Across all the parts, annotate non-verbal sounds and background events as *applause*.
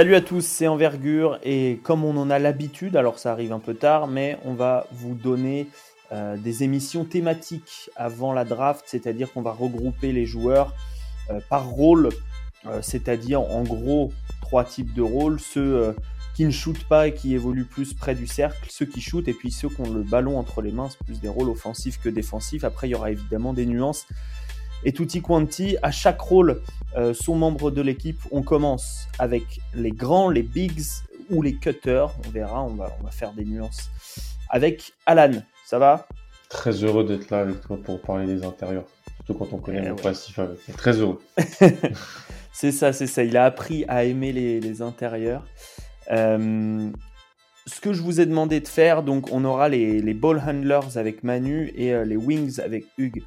Salut à tous, c'est Envergure et comme on en a l'habitude, alors ça arrive un peu tard, mais on va vous donner euh, des émissions thématiques avant la draft, c'est-à-dire qu'on va regrouper les joueurs euh, par rôle, euh, c'est-à-dire en gros trois types de rôles, ceux qui ne shootent pas et qui évoluent plus près du cercle, ceux qui shootent et puis ceux qui ont le ballon entre les mains, c'est plus des rôles offensifs que défensifs. Après, il y aura évidemment des nuances et tutti quanti. À chaque rôle, euh, son membre de l'équipe. On commence avec les grands, les bigs ou les cutters. On verra, on va, on va faire des nuances. Avec Alan, ça va? Très heureux d'être là avec toi pour parler des intérieurs. Surtout quand on connaît le eh passif avec. Très heureux. *laughs* *laughs* c'est ça, c'est ça. Il a appris à aimer les, intérieurs. Euh, ce que je vous ai demandé de faire, donc on aura les, les ball handlers avec Manu et euh, les wings avec Hugues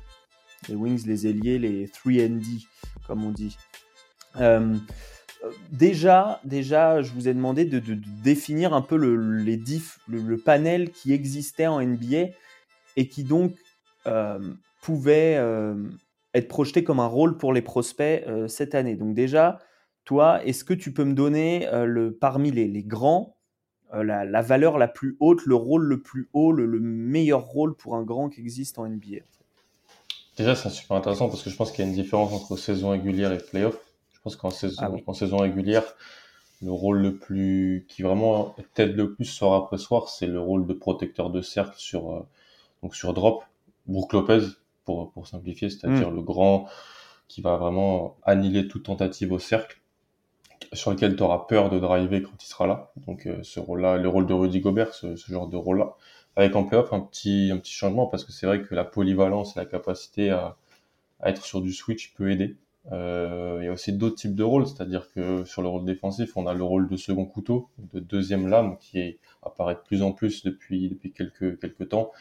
les wings, les ailiers, les 3D, comme on dit. Euh, déjà, déjà, je vous ai demandé de, définir un peu le, les diff, le, panel qui existait en NBA et qui donc euh, pouvait euh, être projeté comme un rôle pour les prospects cette année. Donc déjà, toi, est-ce que tu peux me donner le, parmi les, grands la, valeur la plus haute, le rôle le plus haut, le meilleur rôle pour un grand qui existe en NBA Déjà, c'est super intéressant parce que je pense qu'il y a une différence entre saison régulière et playoff. Je pense qu'en saison, ah en saison régulière, le rôle le plus, qui vraiment t'aide le plus soir après soir, c'est le rôle de protecteur de cercle sur, euh, donc sur drop. Brook Lopez, pour, pour simplifier, c'est-à-dire hmm. le grand qui va vraiment annihiler toute tentative au cercle, sur lequel tu auras peur de driver quand il sera là. Donc, euh, ce rôle-là, le rôle de Rudy Gobert, ce, ce genre de rôle-là avec en playoff un petit, un petit changement parce que c'est vrai que la polyvalence et la capacité à, à être sur du switch peut aider. Euh, il y a aussi d'autres types de rôles, c'est-à-dire que sur le rôle défensif, on a le rôle de second couteau, de deuxième lame qui est, apparaît de plus en plus depuis, depuis quelques, quelques temps.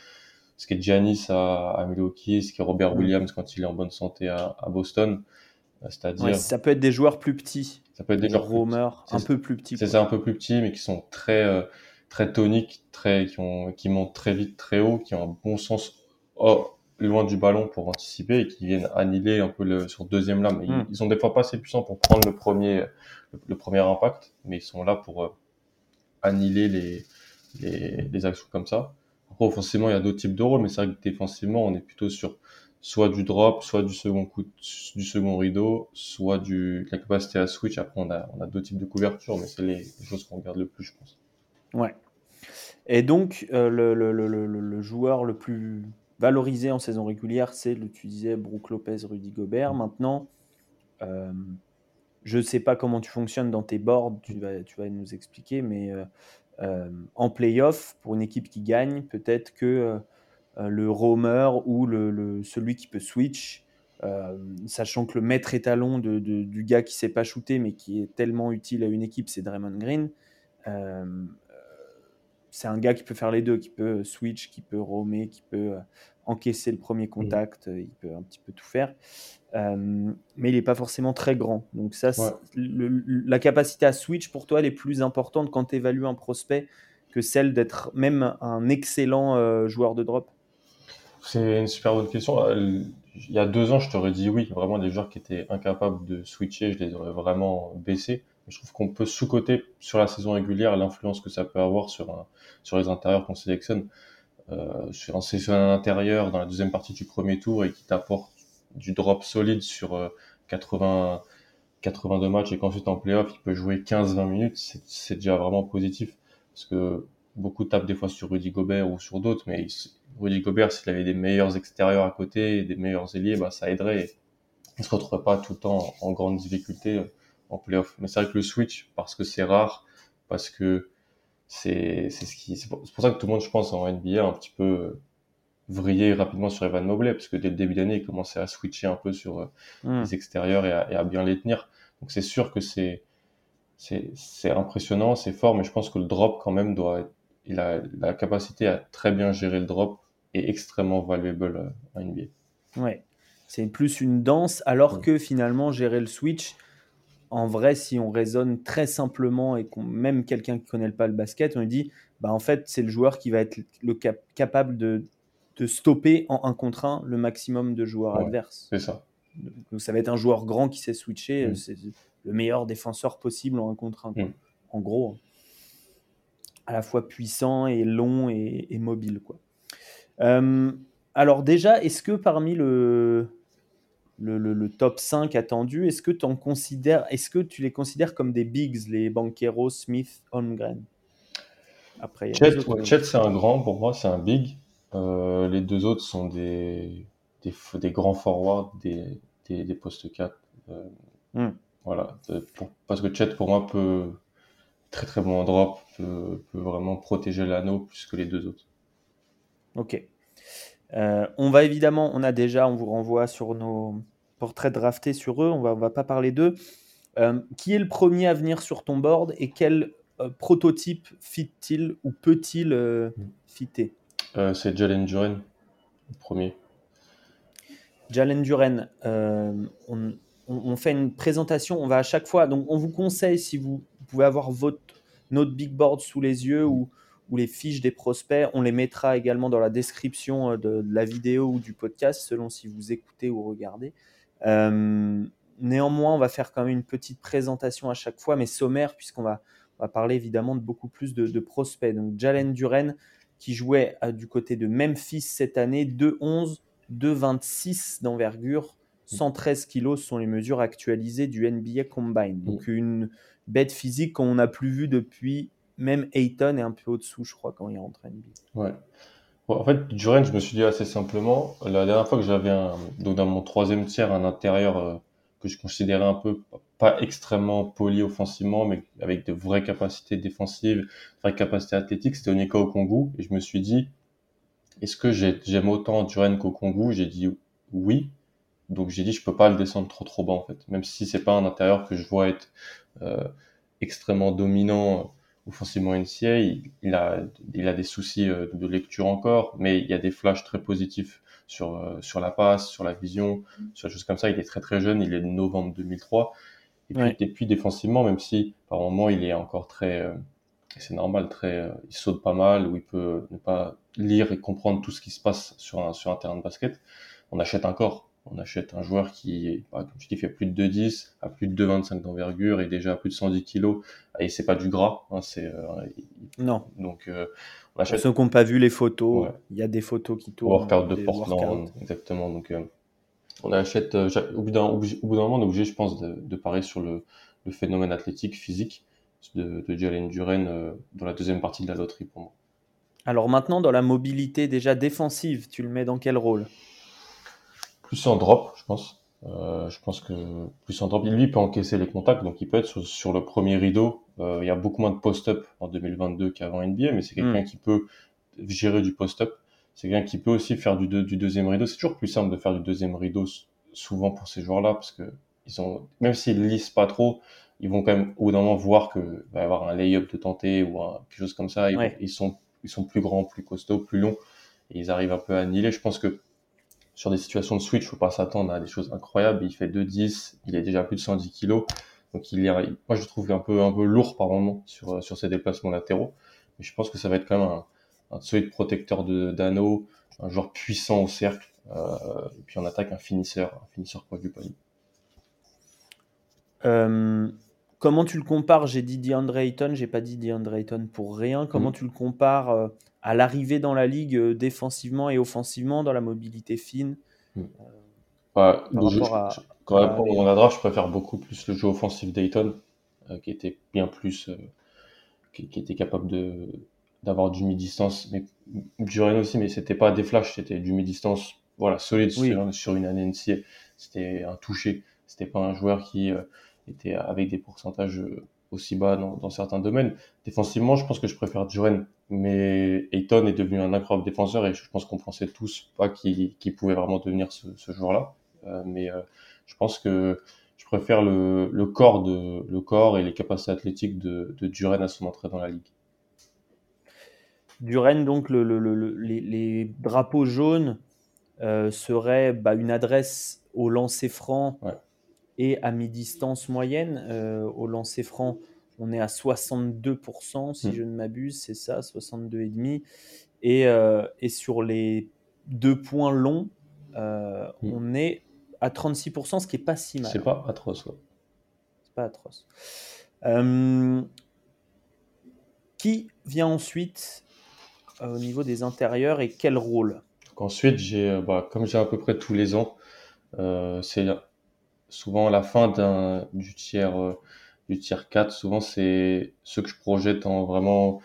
Ce qui est Giannis à, à Milwaukee, ce qui est Robert mm. Williams quand il est en bonne santé à, à Boston. Euh, c'est-à-dire. ça peut être des joueurs plus petits. Ça peut être des joueurs un peu plus petits. C'est ça, un peu plus petits, mais qui sont très, euh, très toniques, très, qui, ont, qui montent très vite, très haut, qui ont un bon sens oh, loin du ballon pour anticiper et qui viennent annihiler un peu le, sur deuxième lame. Hmm. Ils, sont des fois pas assez puissants pour prendre le premier, le, premier impact, mais ils sont là pour euh, annihiler les, les, les, actions comme ça. Après, offensivement, il y a d'autres types de rôles, mais c'est vrai que défensivement, on est plutôt sur soit du drop, soit du second coup, du second rideau, soit du, la capacité à switch. Après, on a, on a d'autres types de couverture, mais c'est les, les choses qu'on regarde le plus, je pense. Ouais. Et donc, euh, le, le, le, le, joueur le plus valorisé en saison régulière, c'est, tu disais, Brook Lopez, Rudy Gobert. Maintenant, euh, je ne sais pas comment tu fonctionnes dans tes boards, tu vas, tu vas nous expliquer, mais euh, en playoff, pour une équipe qui gagne, peut-être que le roamer ou le, celui qui peut switch, sachant que le maître étalon de, du gars qui ne sait pas shooter mais qui est tellement utile à une équipe, c'est Draymond Green c'est un gars qui peut faire les deux, qui peut switch, qui peut roamer, qui peut euh, encaisser le premier mmh. contact, euh, il peut un petit peu tout faire. Euh, mais il n'est pas forcément très grand. Donc ça, la capacité à switch, pour toi, elle est plus importante quand tu évalues un prospect que celle d'être même un excellent joueur de drop C'est une super bonne question. Il y a deux ans, je t'aurais dit oui. Vraiment, des joueurs qui étaient incapables de switcher, je les aurais vraiment baissés. Je trouve qu'on peut sous-coter sur la saison régulière l'influence que ça peut avoir sur, sur les intérieurs qu'on sélectionne. Euh, sur un sélection intérieur dans la deuxième partie du premier tour et qui t'apporte du drop solide sur 80, euh, 82 matchs et qu'ensuite en playoff il peut jouer 15-20 minutes, c'est déjà vraiment positif. Parce que beaucoup tapent des fois sur Rudy Gobert ou sur d'autres, mais Rudy Gobert, s'il avait des meilleurs extérieurs à côté des meilleurs ailiers, bah, ça aiderait. Il se retrouverait pas tout le temps en grande difficulté en playoff. Mais c'est vrai que le switch, parce que c'est rare, parce que c'est ce qui c'est pour, ça que tout le monde, je pense, en NBA un petit peu euh, vrillé rapidement sur Evan Mobley, parce que dès le début d'année, il commençait à switcher un peu sur euh, hmm. les extérieurs et à, bien les tenir. Donc c'est sûr que c'est c'est impressionnant, c'est fort, mais je pense que le drop quand même doit être, il a la capacité à très bien gérer le drop et extrêmement valuable euh, en NBA. Ouais, c'est plus une danse, alors que finalement gérer le switch, en vrai, si on raisonne très simplement et qu'on même quelqu'un qui connaît pas le basket, on lui dit, bah en fait, c'est le joueur qui va être le capable de, de, stopper en un contre un le maximum de joueurs adverses. C'est ça. Donc ça va être un joueur grand qui sait switcher. Mm. le meilleur défenseur possible en un contre un. Mm. En gros, à la fois puissant et long et, mobile. Quoi. Euh, alors déjà, est-ce que parmi le, le, top 5 attendu, est-ce que, est que tu les considères comme des bigs, les Banqueros, Smith, Holmgren? Après, Chet, c'est un grand, pour moi, c'est un big. Euh, les deux autres sont des, des, des grands forwards, des, des, des postes 4. Euh, hmm. Voilà, parce que Chet, pour moi, peut très très bon en drop, peut, peut vraiment protéger l'anneau plus que les deux autres. Ok. Euh, on va évidemment, on a déjà, on vous renvoie sur nos portraits draftés sur eux, on va, on va pas parler d'eux. Euh, qui est le premier à venir sur ton board et quel euh, prototype fit-il ou peut-il hmm. fitter? C'est Jalen Duren, le premier. Jalen Duren, on, on, fait une présentation, on va à chaque fois, donc on vous conseille si vous pouvez avoir votre, notre big board sous les yeux ou, ou les fiches des prospects, on les mettra également dans la description euh, de, la vidéo ou du podcast selon si vous écoutez ou regardez. Euh, néanmoins, on va faire quand même une petite présentation à chaque fois, mais sommaire, puisqu'on va, va parler évidemment de beaucoup plus de, prospects. Donc, Jalen Duren, qui jouait euh, du côté de Memphis cette année, 2-11, 2-26 d'envergure, 113 kilos sont les mesures actualisées du NBA Combine. Mm. Donc une bête physique qu'on n'a plus vue depuis même Ayton est un peu au-dessous, je crois, quand il rentre NBA. Ouais. En fait, Duran, je me suis dit assez simplement, la dernière fois que j'avais donc dans mon troisième tiers, un intérieur euh, que je considérais un peu pas extrêmement poli offensivement, mais avec de vraies capacités défensives, vraies capacités athlétiques, c'était Onika Okongu. Et je me suis dit, est-ce que j'aime autant Duran qu'Okongu? J'ai dit oui. Donc j'ai dit je peux pas le descendre trop trop bas en fait, même si c'est pas un intérieur que je vois être euh, extrêmement dominant offensivement NCA, il, il, a il a des soucis euh, de lecture encore, mais il y a des flashs très positifs sur euh, sur la passe, sur la vision, sur des choses comme ça. Il est très très jeune, il est de novembre 2003. Et puis, et puis défensivement, même si par moment il est encore très c'est normal, très, il saute pas mal, ou il peut ne pas lire et comprendre tout ce qui se passe sur un, sur un terrain de basket. On achète un corps on achète un joueur qui, bah, comme tu dis, fait plus de 2,10, a plus de 2,25 d'envergure et déjà plus de 110 kilos. Et c'est pas du gras, hein, c'est. Euh, non. Donc, euh, on achète. Pour ceux qui n'ont pas vu les photos, il y a des photos qui tournent. Workout de Portland, exactement. Donc, euh, on achète. au bout d'un moment, on est obligé, je pense, de, de parier sur le, le, phénomène athlétique, physique de, de Jalen Duren dans la deuxième partie de la loterie pour moi. Alors maintenant, dans la mobilité déjà défensive, tu le mets dans quel rôle? Plus en drop, je pense. Euh, je pense que plus en drop, lui peut encaisser les contacts, donc il peut être sur, le premier rideau. Euh, il y a beaucoup moins de post-up en 2022 qu'avant NBA, mais c'est quelqu'un hmm. qui peut gérer du post-up. C'est quelqu'un qui peut aussi faire du, du deuxième rideau. C'est toujours plus simple de faire du deuxième rideau souvent pour ces joueurs-là, parce que ils ont, même s'ils lisent pas trop, ils vont quand même au bout d'un moment voir que va y avoir un lay-up de tenter ou quelque chose comme ça. Ils, ils, sont ils sont plus grands, plus costauds, plus longs, et ils arrivent un peu à annihiler. Je pense que sur des situations de switch, faut pas s'attendre à des choses incroyables. Il fait 2,10, il est déjà plus de 110 kilos. Donc il est, moi je trouve un peu un peu lourd par moment sur sur ses déplacements latéraux. Mais je pense que ça va être quand même un, solide protecteur de d'anneau, un joueur puissant au cercle. Euh, et puis en attaque un finisseur, un finisseur quoi du panier. Comment tu le compares? J'ai dit DeAndre Ayton, j'ai pas dit DeAndre Ayton pour rien. Comment mm. tu le compares euh, à l'arrivée dans la ligue euh, défensivement et offensivement, dans la mobilité fine? Hmm. Euh, quand même, pour la draft, je préfère beaucoup plus le jeu offensif Dayton, euh, qui était bien plus, qui, était capable de d'avoir du mi-distance, mais Duren aussi, mais c'était pas des flashs, c'était du mi-distance, voilà, solide sur, une année C'était un toucher, c'était pas un joueur qui était avec des pourcentages aussi bas dans, certains domaines. Défensivement, je pense que je préfère Duren, mais Ayton est devenu un incroyable défenseur et je pense qu'on pensait tous pas qu'il pouvait vraiment devenir ce, ce joueur-là. Euh, mais euh, je pense que je préfère le, le, corps de le corps et les capacités athlétiques de, de Duren à son entrée dans la ligue. Duren, donc le, le, les, les, drapeaux jaunes euh, seraient bah, une adresse au lancer franc et à mi-distance moyenne. Euh, au lancer franc, on est à 62%, si hmm. je ne m'abuse, c'est ça, 62,5%. Et, euh, et sur les deux points longs, euh, hmm. on est à 36%, ce qui n'est pas si mal. C'est pas atroce. pas atroce. qui vient ensuite au niveau des intérieurs et quel rôle? Ensuite, j'ai, bah, comme j'ai à peu près tous les ans, c'est souvent la fin du tiers du tiers 4. Souvent, c'est ce que je projette en vraiment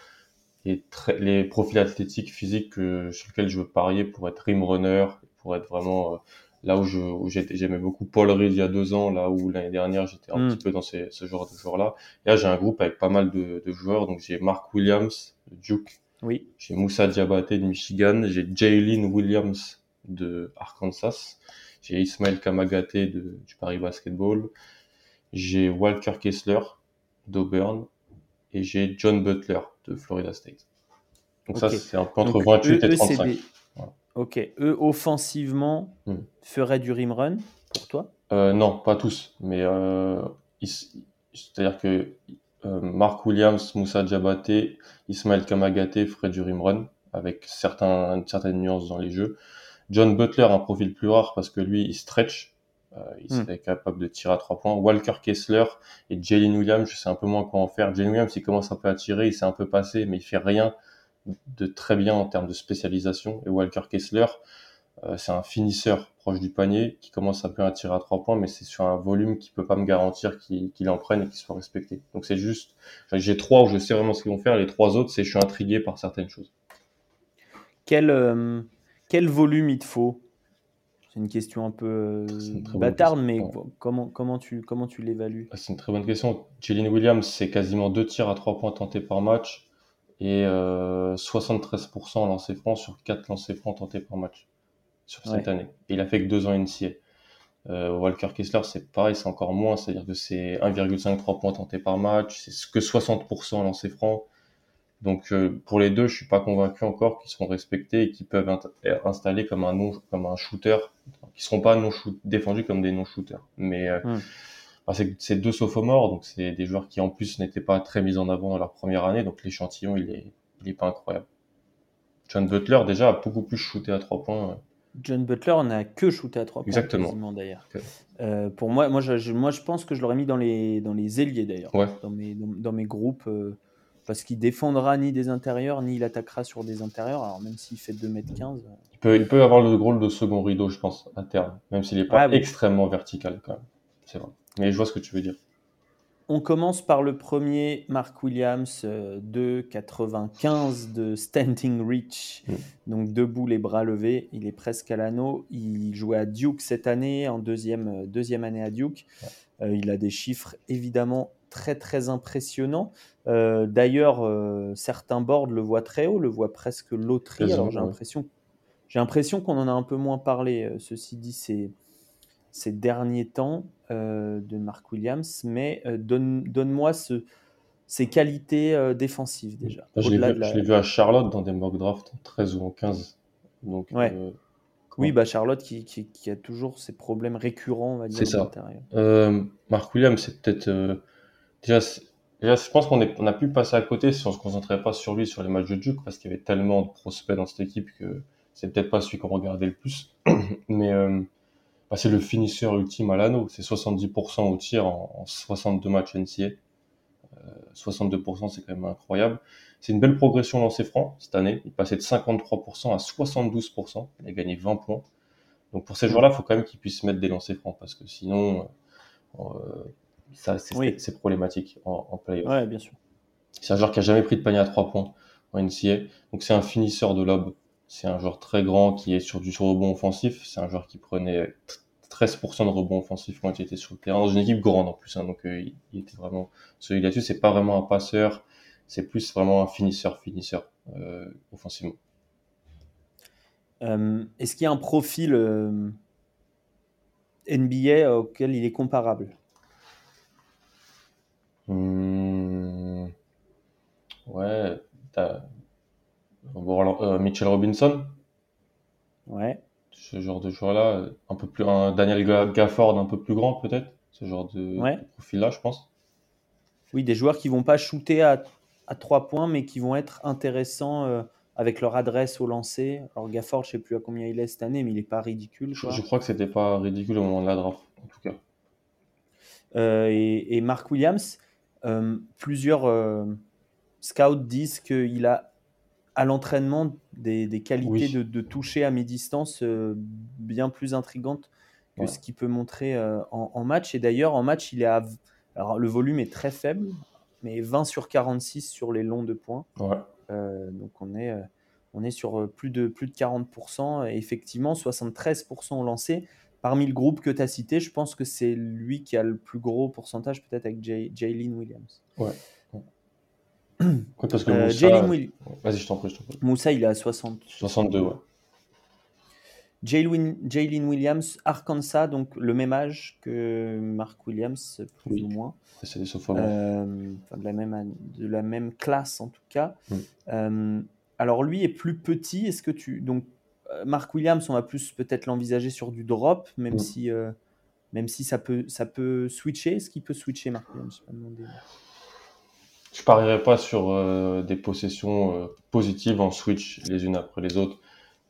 les, les profils athlétiques physiques sur lesquels je veux parier pour être rim runner, pour être vraiment euh, là où je j'aimais beaucoup Paul Reed il y a deux ans, là où l'année dernière j'étais un hmm. petit peu dans ce genre de joueurs là. là j'ai un groupe avec pas mal de, joueurs, donc j'ai Mark Williams de Duke, oui. j'ai Moussa Diabaté de Michigan, j'ai Jaylin Williams de Arkansas, j'ai Ismaël Kamagaté de, du Paris Basketball, j'ai Walker Kessler d'Auburn et j'ai John Butler de Florida State. Donc ça, c'est un peu entre 28 et 35. Ok. Eux, offensivement, hmm. feraient du rim run pour toi? Euh, Non, pas tous. Mais euh, c'est-à-dire que euh, Mark Williams, Moussa Diabaté, Ismaël Kamagaté feraient du rim run avec certains, certaines nuances dans les jeux. John Butler, un profil plus rare parce que lui, il stretch. Euh, il hmm. serait capable de tirer à trois points. Walker Kessler et Jalen Williams, je sais un peu moins quoi en faire. Jalen Williams, il commence un peu à tirer, il s'est un peu passé, mais il fait rien de très bien en termes de spécialisation. Et Walker Kessler, euh, c'est un finisseur proche du panier qui commence un peu à tirer à trois points, mais c'est sur un volume qui peut pas me garantir qu'il en prenne et qu'il soit respecté. Donc c'est juste, j'ai trois où je sais vraiment ce qu'ils vont faire. Les trois autres, c'est je suis intrigué par certaines choses. Quel, euh, quel volume il te faut? C'est une question un peu bâtarde, mais comment, comment tu, comment tu l'évalues? Ah, C'est une très bonne question. Jalen Williams, c'est quasiment deux tirs à trois points tentés par match et 73% lancés francs sur quatre lancés francs tentés par match sur cette année. Et il a fait que deux ans NCA. Euh, Walker Kessler, c'est pareil, c'est encore moins, c'est-à-dire que c'est 1,53 points tentés par match, c'est que 60% lancés francs. Donc euh, pour les deux, je suis pas convaincu encore qu'ils seront respectés et qu'ils peuvent être installés comme un non, comme un shooter, qui seront pas non shoot, défendus comme des non shooters. Mais euh, hmm. c'est deux sophomores, donc c'est des joueurs qui en plus n'étaient pas très mis en avant dans leur première année, donc l'échantillon il est il est pas incroyable. John Butler déjà a beaucoup plus shooté à trois points. John Butler n'a que shooté à trois points. Exactement. d'ailleurs. Euh, pour moi, moi je, moi je pense que je l'aurais mis dans les dans les ailiers d'ailleurs, dans mes dans, mes groupes parce qu'il défendra ni des intérieurs, ni il attaquera sur des intérieurs. Alors même s'il fait 2m15. Il peut, il peut avoir le rôle de second rideau, je pense, à terme, même s'il n'est pas ah extrêmement vertical quand même. C'est vrai. Mais je vois ce que tu veux dire. On commence par le premier, Mark Williams, euh, de 95 de Standing Reach, mm. donc debout, les bras levés. Il est presque à l'anneau. Il jouait à Duke cette année, en deuxième, euh, deuxième année à Duke. Euh, il a des chiffres évidemment très très impressionnants. Euh, d'ailleurs, euh, certains boards le voient très haut, le voient presque loterie. Alors j'ai l'impression, j'ai l'impression qu'on en a un peu moins parlé. Euh, ceci dit, ces, ces derniers temps de Mark Williams, mais donne, donne-moi ce, ses qualités défensives déjà. je, l'ai vu, à Charlotte dans des mock drafts en 13 ou en 15. Donc, oui, bah Charlotte qui, qui, a toujours ses problèmes récurrents, on va dire. C'est ça. Mark Williams, c'est peut-être déjà je pense qu'on on a pu passer à côté si on se concentrait pas sur lui sur les matchs de Duke parce qu'il y avait tellement de prospects dans cette équipe que c'est peut-être pas celui qu'on regardait le plus. *clears throat* Mais euh, bah, c'est le finisseur ultime à l'anneau. C'est 70% au tir en, 62 matchs NCA. 62%, c'est quand même incroyable. C'est une belle progression lancé franc cette année. Il passait de 53% à 72%. Il a gagné 20 points. Donc pour ces joueurs-là, il faut quand même qu'ils puissent mettre des lancers francs parce que sinon, euh, ça, c'est problématique en, en playoff. Ouais, bien sûr. C'est un joueur qui a jamais pris de panier à trois points en NCA. Donc c'est un finisseur de lob. C'est un joueur très grand qui est sur du rebond offensif. C'est un joueur qui prenait 13% de rebond offensif quand il était sur le terrain dans une équipe grande en plus. Hein. donc euh, il, était vraiment celui là-dessus. C'est pas vraiment un passeur. C'est plus vraiment un finisseur, finisseur euh, offensivement. Euh, est-ce qu'il y a un profil NBA auquel il est comparable? Mitchell Robinson, Ouais. ce genre de joueur-là, un peu plus, un Daniel Gafford un peu plus grand peut-être, ce genre de, profil-là, je pense. Oui, des joueurs qui vont pas shooter à, à 3 points, mais qui vont être intéressants euh, avec leur adresse au lancer. Alors Gafford, je sais plus à combien il est cette année, mais il est pas ridicule. Je, je crois que c'était pas ridicule au moment de la draft, en tout cas. et, Mark Williams, plusieurs scouts disent qu'il a à l'entraînement des, qualités de, toucher à mi-distance bien plus intrigantes que ce qu'il peut montrer en, en, match. Et d'ailleurs, en match, il est à, alors, le volume est très faible, mais 20 sur 46 sur les longs de points. Euh, donc on est, euh, on est sur euh, plus de, plus de 40%. Et effectivement, 73% ont lancé. Parmi le groupe que tu as cité, je pense que c'est lui qui a le plus gros pourcentage, peut-être avec Jaylin Williams. Ouais. Parce que Moussa... Vas-y, je t'en prie, Moussa, il est à 60. 62, ouais. Jalen Williams, Arkansas, donc le même âge que Mark Williams, plus ou moins. C'est des euh, de, la même, de la même classe en tout cas. Mm. Euh, alors lui est plus petit. Est-ce que tu donc euh, Mark Williams, on va plus peut-être l'envisager sur du drop, même mm. si même si ça peut ça peut switcher. Est-ce qu'il peut switcher Mark Williams? Je parierais pas sur des possessions positives en switch les unes après les autres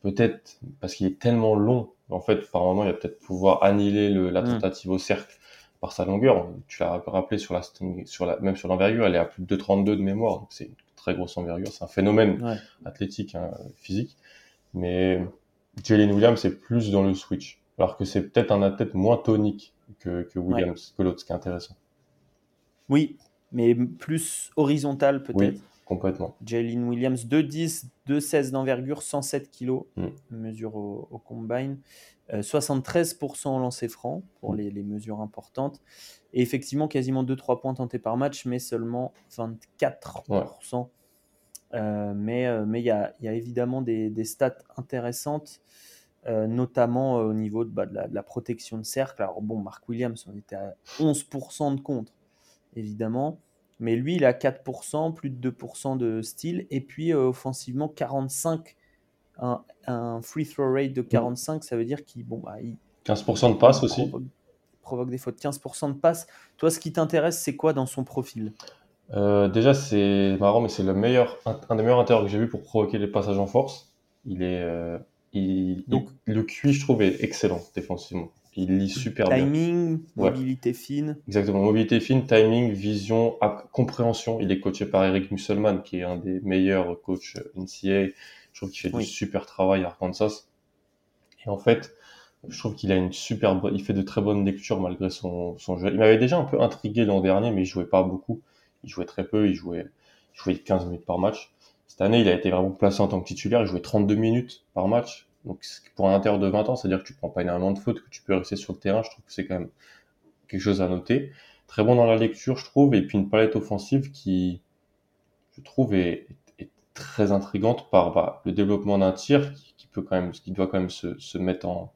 peut-être parce qu'il est tellement long, en fait, par moment, il va peut-être pouvoir annihiler le, la mm. tentative au cercle par sa longueur. Tu l'as rappelé sur la, sur la, même sur l'envergure, elle est à plus de 2,32 de mémoire, donc c'est une très grosse envergure. C'est un phénomène athlétique, hein, physique. Mais Jalen Williams, c'est plus dans le switch. Alors que c'est peut-être un athlète moins tonique que, que Williams, que l'autre, ce qui est intéressant. Oui, mais plus horizontal peut-être. Complètement. Jalen Williams, 2,10, 2,16 d'envergure, 107 kg, mm. mesure au, combine. 73% en lancer franc pour mm. les, mesures importantes. Et effectivement, quasiment 2-3 points tentés par match, mais seulement 24%. Euh, mais euh, mais il y, a, y, a, évidemment des, des stats intéressantes, euh, notamment au niveau de, bah, de, la, de, la, protection de cercle. Alors bon, Mark Williams, on était à 11% de contre, évidemment. Mais lui, il a 4%, plus de 2% de style. Et puis, euh, offensivement, 45. Un, un, free throw rate de 45, ça veut dire qu'il. Bon, bah, 15% de passe aussi. Provoque, des fautes. 15% de passe. Toi, ce qui t'intéresse, c'est quoi dans son profil? Euh, Déjà, c'est marrant, mais c'est le meilleur, un, des meilleurs intérieurs que j'ai vu pour provoquer les passages en force. Il est. Euh, il, Donc, le QI, je trouve, est excellent défensivement. Il lit super bien. Timing, mobilité fine. Exactement, mobilité fine, timing, vision, compréhension. Il est coaché par Eric Musselman, qui est un des meilleurs coachs NCA. Je trouve qu'il fait du super travail à Arkansas. Et en fait, je trouve qu'il a une super, il fait de très bonnes lectures malgré son, son jeu. Il m'avait déjà un peu intrigué l'an dernier, mais il jouait pas beaucoup. Il jouait très peu, il jouait, il jouait 15 minutes par match. Cette année, il a été vraiment placé en tant que titulaire. Il jouait 32 minutes par match. Donc pour un intérieur de 20 ans, c'est-à-dire que tu prends pas énormément de fautes, que tu peux rester sur le terrain, je trouve que c'est quand même quelque chose à noter. Très bon dans la lecture, je trouve, et puis une palette offensive qui, je trouve, est, très intrigante par bah, le développement d'un tir qui, peut quand même, qui doit quand même se, mettre en,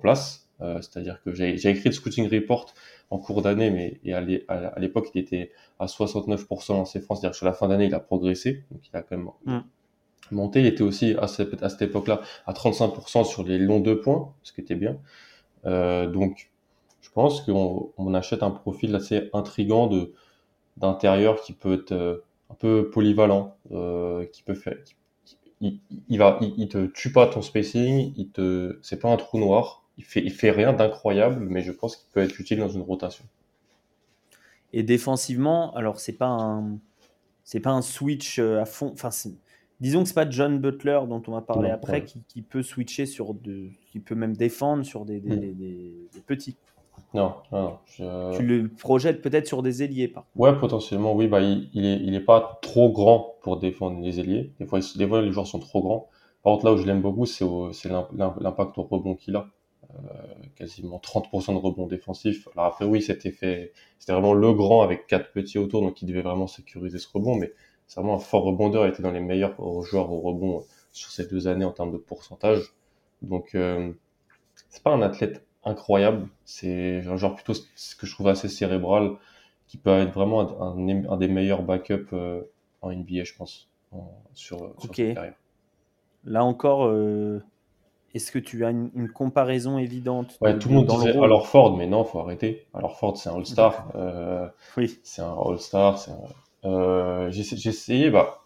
place. Euh, c'est-à-dire que j'ai écrit le scouting report en cours d'année, mais à l'époque il était à 69% dans ses francs, c'est-à-dire que sur la fin d'année il a progressé, donc il a quand même mm monté. Il était aussi à cette, à cette époque-là à 35% sur les longs deux points, ce qui était bien. Euh, donc, je pense qu'on on achète un profil assez intrigant de d'intérieur qui peut être euh, un peu polyvalent, euh, qui peut faire, il, il, va, il, te tue pas ton spacing, il te, c'est pas un trou noir, il fait, il fait rien d'incroyable, mais je pense qu'il peut être utile dans une rotation. Et défensivement, alors c'est pas un, c'est pas un switch à fond, enfin disons que c'est pas John Butler dont on va parler après qui, peut switcher sur de, qui peut même défendre sur des, des, hmm. petits. Non, non, Tu le projettes peut-être sur des ailiers, par Ouais, potentiellement, oui. Bah, il, il, est, il est pas trop grand pour défendre les ailiers. Des fois, des fois les joueurs sont trop grands. Par contre, là où je l'aime beaucoup, c'est l'impact au rebond qu'il a. Euh, quasiment 30% de rebond défensif. Alors après, oui, c'était fait, c'était vraiment le grand avec quatre petits autour, donc il devait vraiment sécuriser ce rebond. Mais c'est vraiment un fort rebondeur, il était dans les meilleurs joueurs au rebond sur ces deux années en termes de pourcentage. Donc, euh, c'est pas un athlète incroyable, c'est un joueur plutôt ce que je trouve assez cérébral, qui peut être vraiment un, un des meilleurs backups euh, en NBA, je pense, sur, sur carrière. Là encore, euh, est-ce que tu as une, comparaison évidente Ouais, tout le monde disait alors Ford, mais non, faut arrêter. Alors Ford, c'est un All-Star. *laughs* Euh, oui. C'est un All-Star, c'est un euh, j'ai essayé, bah,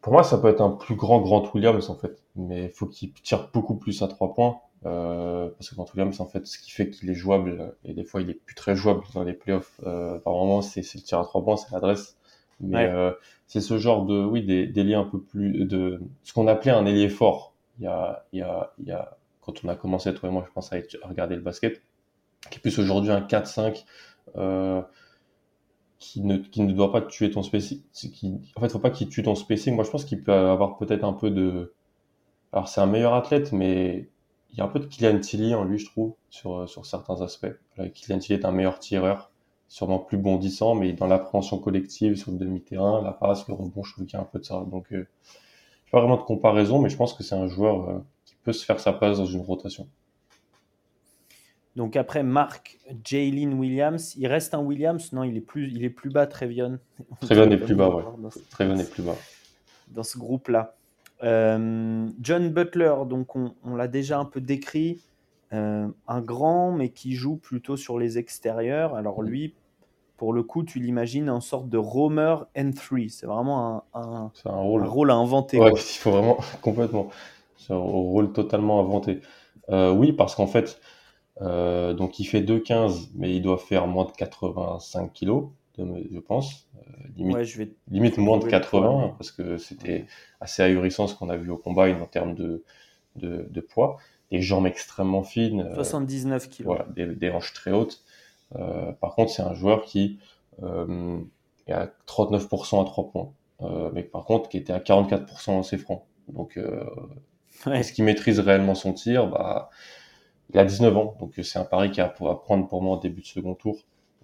pour moi, ça peut être un plus grand Grant Williams en fait, mais il faut qu'il tire beaucoup plus à trois points. Euh, parce que quand Williams, en fait, ce qui fait qu'il est jouable, et des fois il est plus très jouable dans les playoffs, euh, par moment, c'est le tir à trois points, c'est l'adresse. Mais euh, c'est ce genre de, oui, des, des liens un peu plus, de ce qu'on appelait un ailier fort. Il y a, il y a, il y a, quand on a commencé, toi et moi, je pense à, regarder le basket, qui est plus aujourd'hui un 4-5, euh, qui ne, qui ne doit pas tuer ton spécimen. En fait, faut pas qu'il tue ton spécimen. Moi, je pense qu'il peut avoir peut-être un peu de, alors c'est un meilleur athlète, mais il y a un peu de Kylian Tilly en lui, je trouve, sur, sur certains aspects. Kylian Tilly est un meilleur tireur, sûrement plus bondissant, mais dans l'appréhension collective sur le demi-terrain, la passe, le rebond, je trouve qu'il y a un peu de ça. Donc, euh, pas vraiment de comparaison, mais je pense que c'est un joueur euh, qui peut se faire sa place dans une rotation. Donc après Marc Jalen Williams, il reste un Williams Non, il est plus, il est plus bas, Trevion. *laughs* Trevion est plus bas, ouais. Trevion est plus bas. Dans ce groupe-là. Euh, John Butler, donc on, l'a déjà un peu décrit, euh, un grand mais qui joue plutôt sur les extérieurs. Alors lui, pour le coup, tu l'imagines en sorte de roamer N3. C'est vraiment un, rôle. à inventer. Ouais, *laughs* il faut vraiment *laughs* complètement. C'est un rôle totalement inventé. Euh, oui, parce qu'en fait, donc il fait 2,15, mais il doit faire moins de 85 kilos je pense. Euh, limite, limite moins de 80, parce que c'était assez ahurissant ce qu'on a vu au combat en termes de, de, poids. Des jambes extrêmement fines. 79 euh, kg. Voilà, des, hanches très hautes. Euh, par contre, c'est un joueur qui est à 39% à 3 points. mais par contre, qui était à 44% en ses francs. Donc, est-ce qu'il maîtrise réellement son tir? Bah, Il a 19 ans, donc c'est un pari qui a à prendre pour moi au début de second tour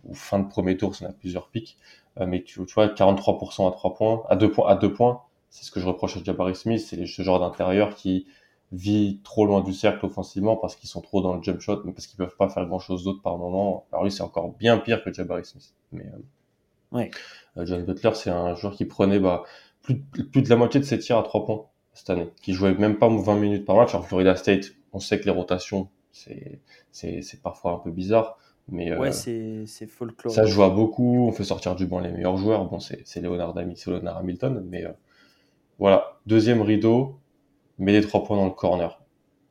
ou fin de premier tour, ça a plusieurs pics. Euh, mais tu, tu, vois, 43% à 3 points, à 2 points, à 2 points, c'est ce que je reproche à Jabari Smith, c'est ce genre d'intérieur qui vit trop loin du cercle offensivement parce qu'ils sont trop dans le jump shot, mais parce qu'ils peuvent pas faire grand chose d'autre par moment. Alors lui, c'est encore bien pire que Jabari Smith. Mais euh, ouais. Euh, John Butler, c'est un joueur qui prenait bah, plus, plus de la moitié de ses tirs à 3 points cette année, qui jouait même pas 20 minutes par match. En Florida State, on sait que les rotations, c'est parfois un peu bizarre. Mais ouais, euh, c'est folklore. Ça joue à beaucoup. On fait sortir du banc les meilleurs joueurs. Bon, c'est Leonard, Leonard Hamilton. Mais euh, voilà, deuxième rideau, met des trois points dans le corner.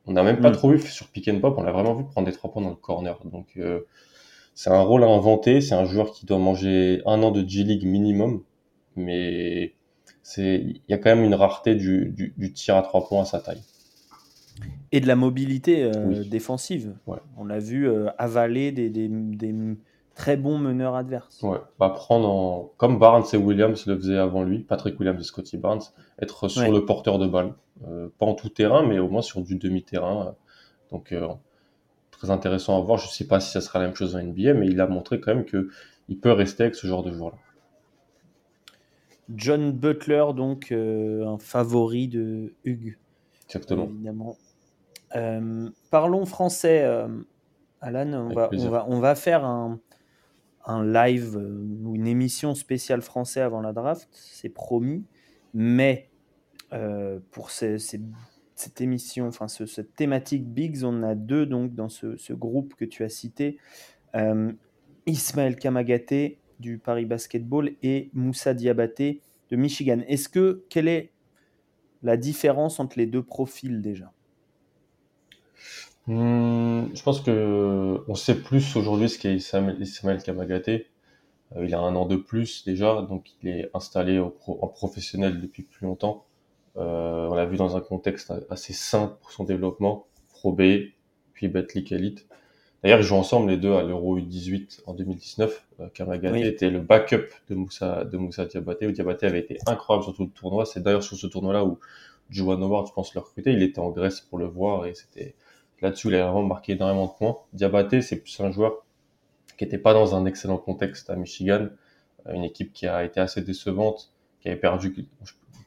On n'a même pas mm. trop vu sur pick and pop. On l'a vraiment vu prendre des trois points dans le corner. Donc euh, c'est un rôle à inventer. C'est un joueur qui doit manger un an de G League minimum. Mais il y a quand même une rareté du, du, du tir à trois points à sa taille. Et de la mobilité euh, défensive. On a vu euh, avaler des, des, très bons meneurs adverses. Ouais, bah prendre en... comme Barnes et Williams le faisaient avant lui, Patrick Williams et Scotty Barnes, être sur le porteur de balle. Euh, pas en tout terrain, mais au moins sur du demi-terrain. Donc, très intéressant à voir. Je sais pas si ça sera la même chose en NBA, mais il a montré quand même qu'il peut rester avec ce genre de joueur-là. John Butler, donc un favori de Hugues. Exactement. Évidemment. Euh, parlons français, euh, Alan. On va, on va, on, va, faire un, un live euh, ou une émission spéciale français avant la draft, c'est promis. Mais pour ces, cette émission, enfin ce, cette thématique Bigs, on a deux donc dans ce, ce groupe que tu as cité. Ismaël Kamagaté du Paris Basketball et Moussa Diabaté de Michigan. Est-ce que quelle est la différence entre les deux profils déjà? Hmm, je pense que on sait plus aujourd'hui ce qu'est Ismaël Kamagaté. Euh, il a un an de plus déjà, donc il est installé en professionnel depuis plus longtemps. Euh, on l'a vu dans un contexte assez sain pour son développement, Pro B, puis Betclic Elite. D'ailleurs, ils jouent ensemble les deux à l'Euro U18 en 2019. Euh, Kamagaté était le backup de Moussa, de Moussa Diabaté, où Diabaté avait été incroyable sur tout le tournoi. C'est d'ailleurs sur ce tournoi-là où Juwan Howard, je pense, le recruter. Il était en Grèce pour le voir et c'était Là-dessus, il a vraiment marqué énormément de points. Diabaté, c'est plus un joueur qui n'était pas dans un excellent contexte à Michigan, euh, une équipe qui a été assez décevante, qui avait perdu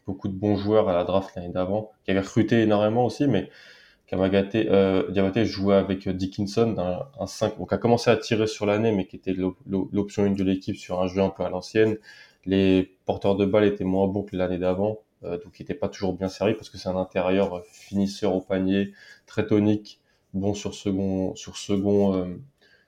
beaucoup de bons joueurs à la draft l'année d'avant, qui avait recruté énormément aussi, mais Kamagaté, euh, Diabaté jouait avec Dickinson, un, un 5, donc a commencé à tirer sur l'année, mais qui était l'option 1 de l'équipe sur un jeu un peu à l'ancienne. Les porteurs de balles étaient moins bons que l'année d'avant, euh, donc il n'était pas toujours bien servi parce que c'est un intérieur finisseur au panier, très tonique, bon sur second, sur second, euh,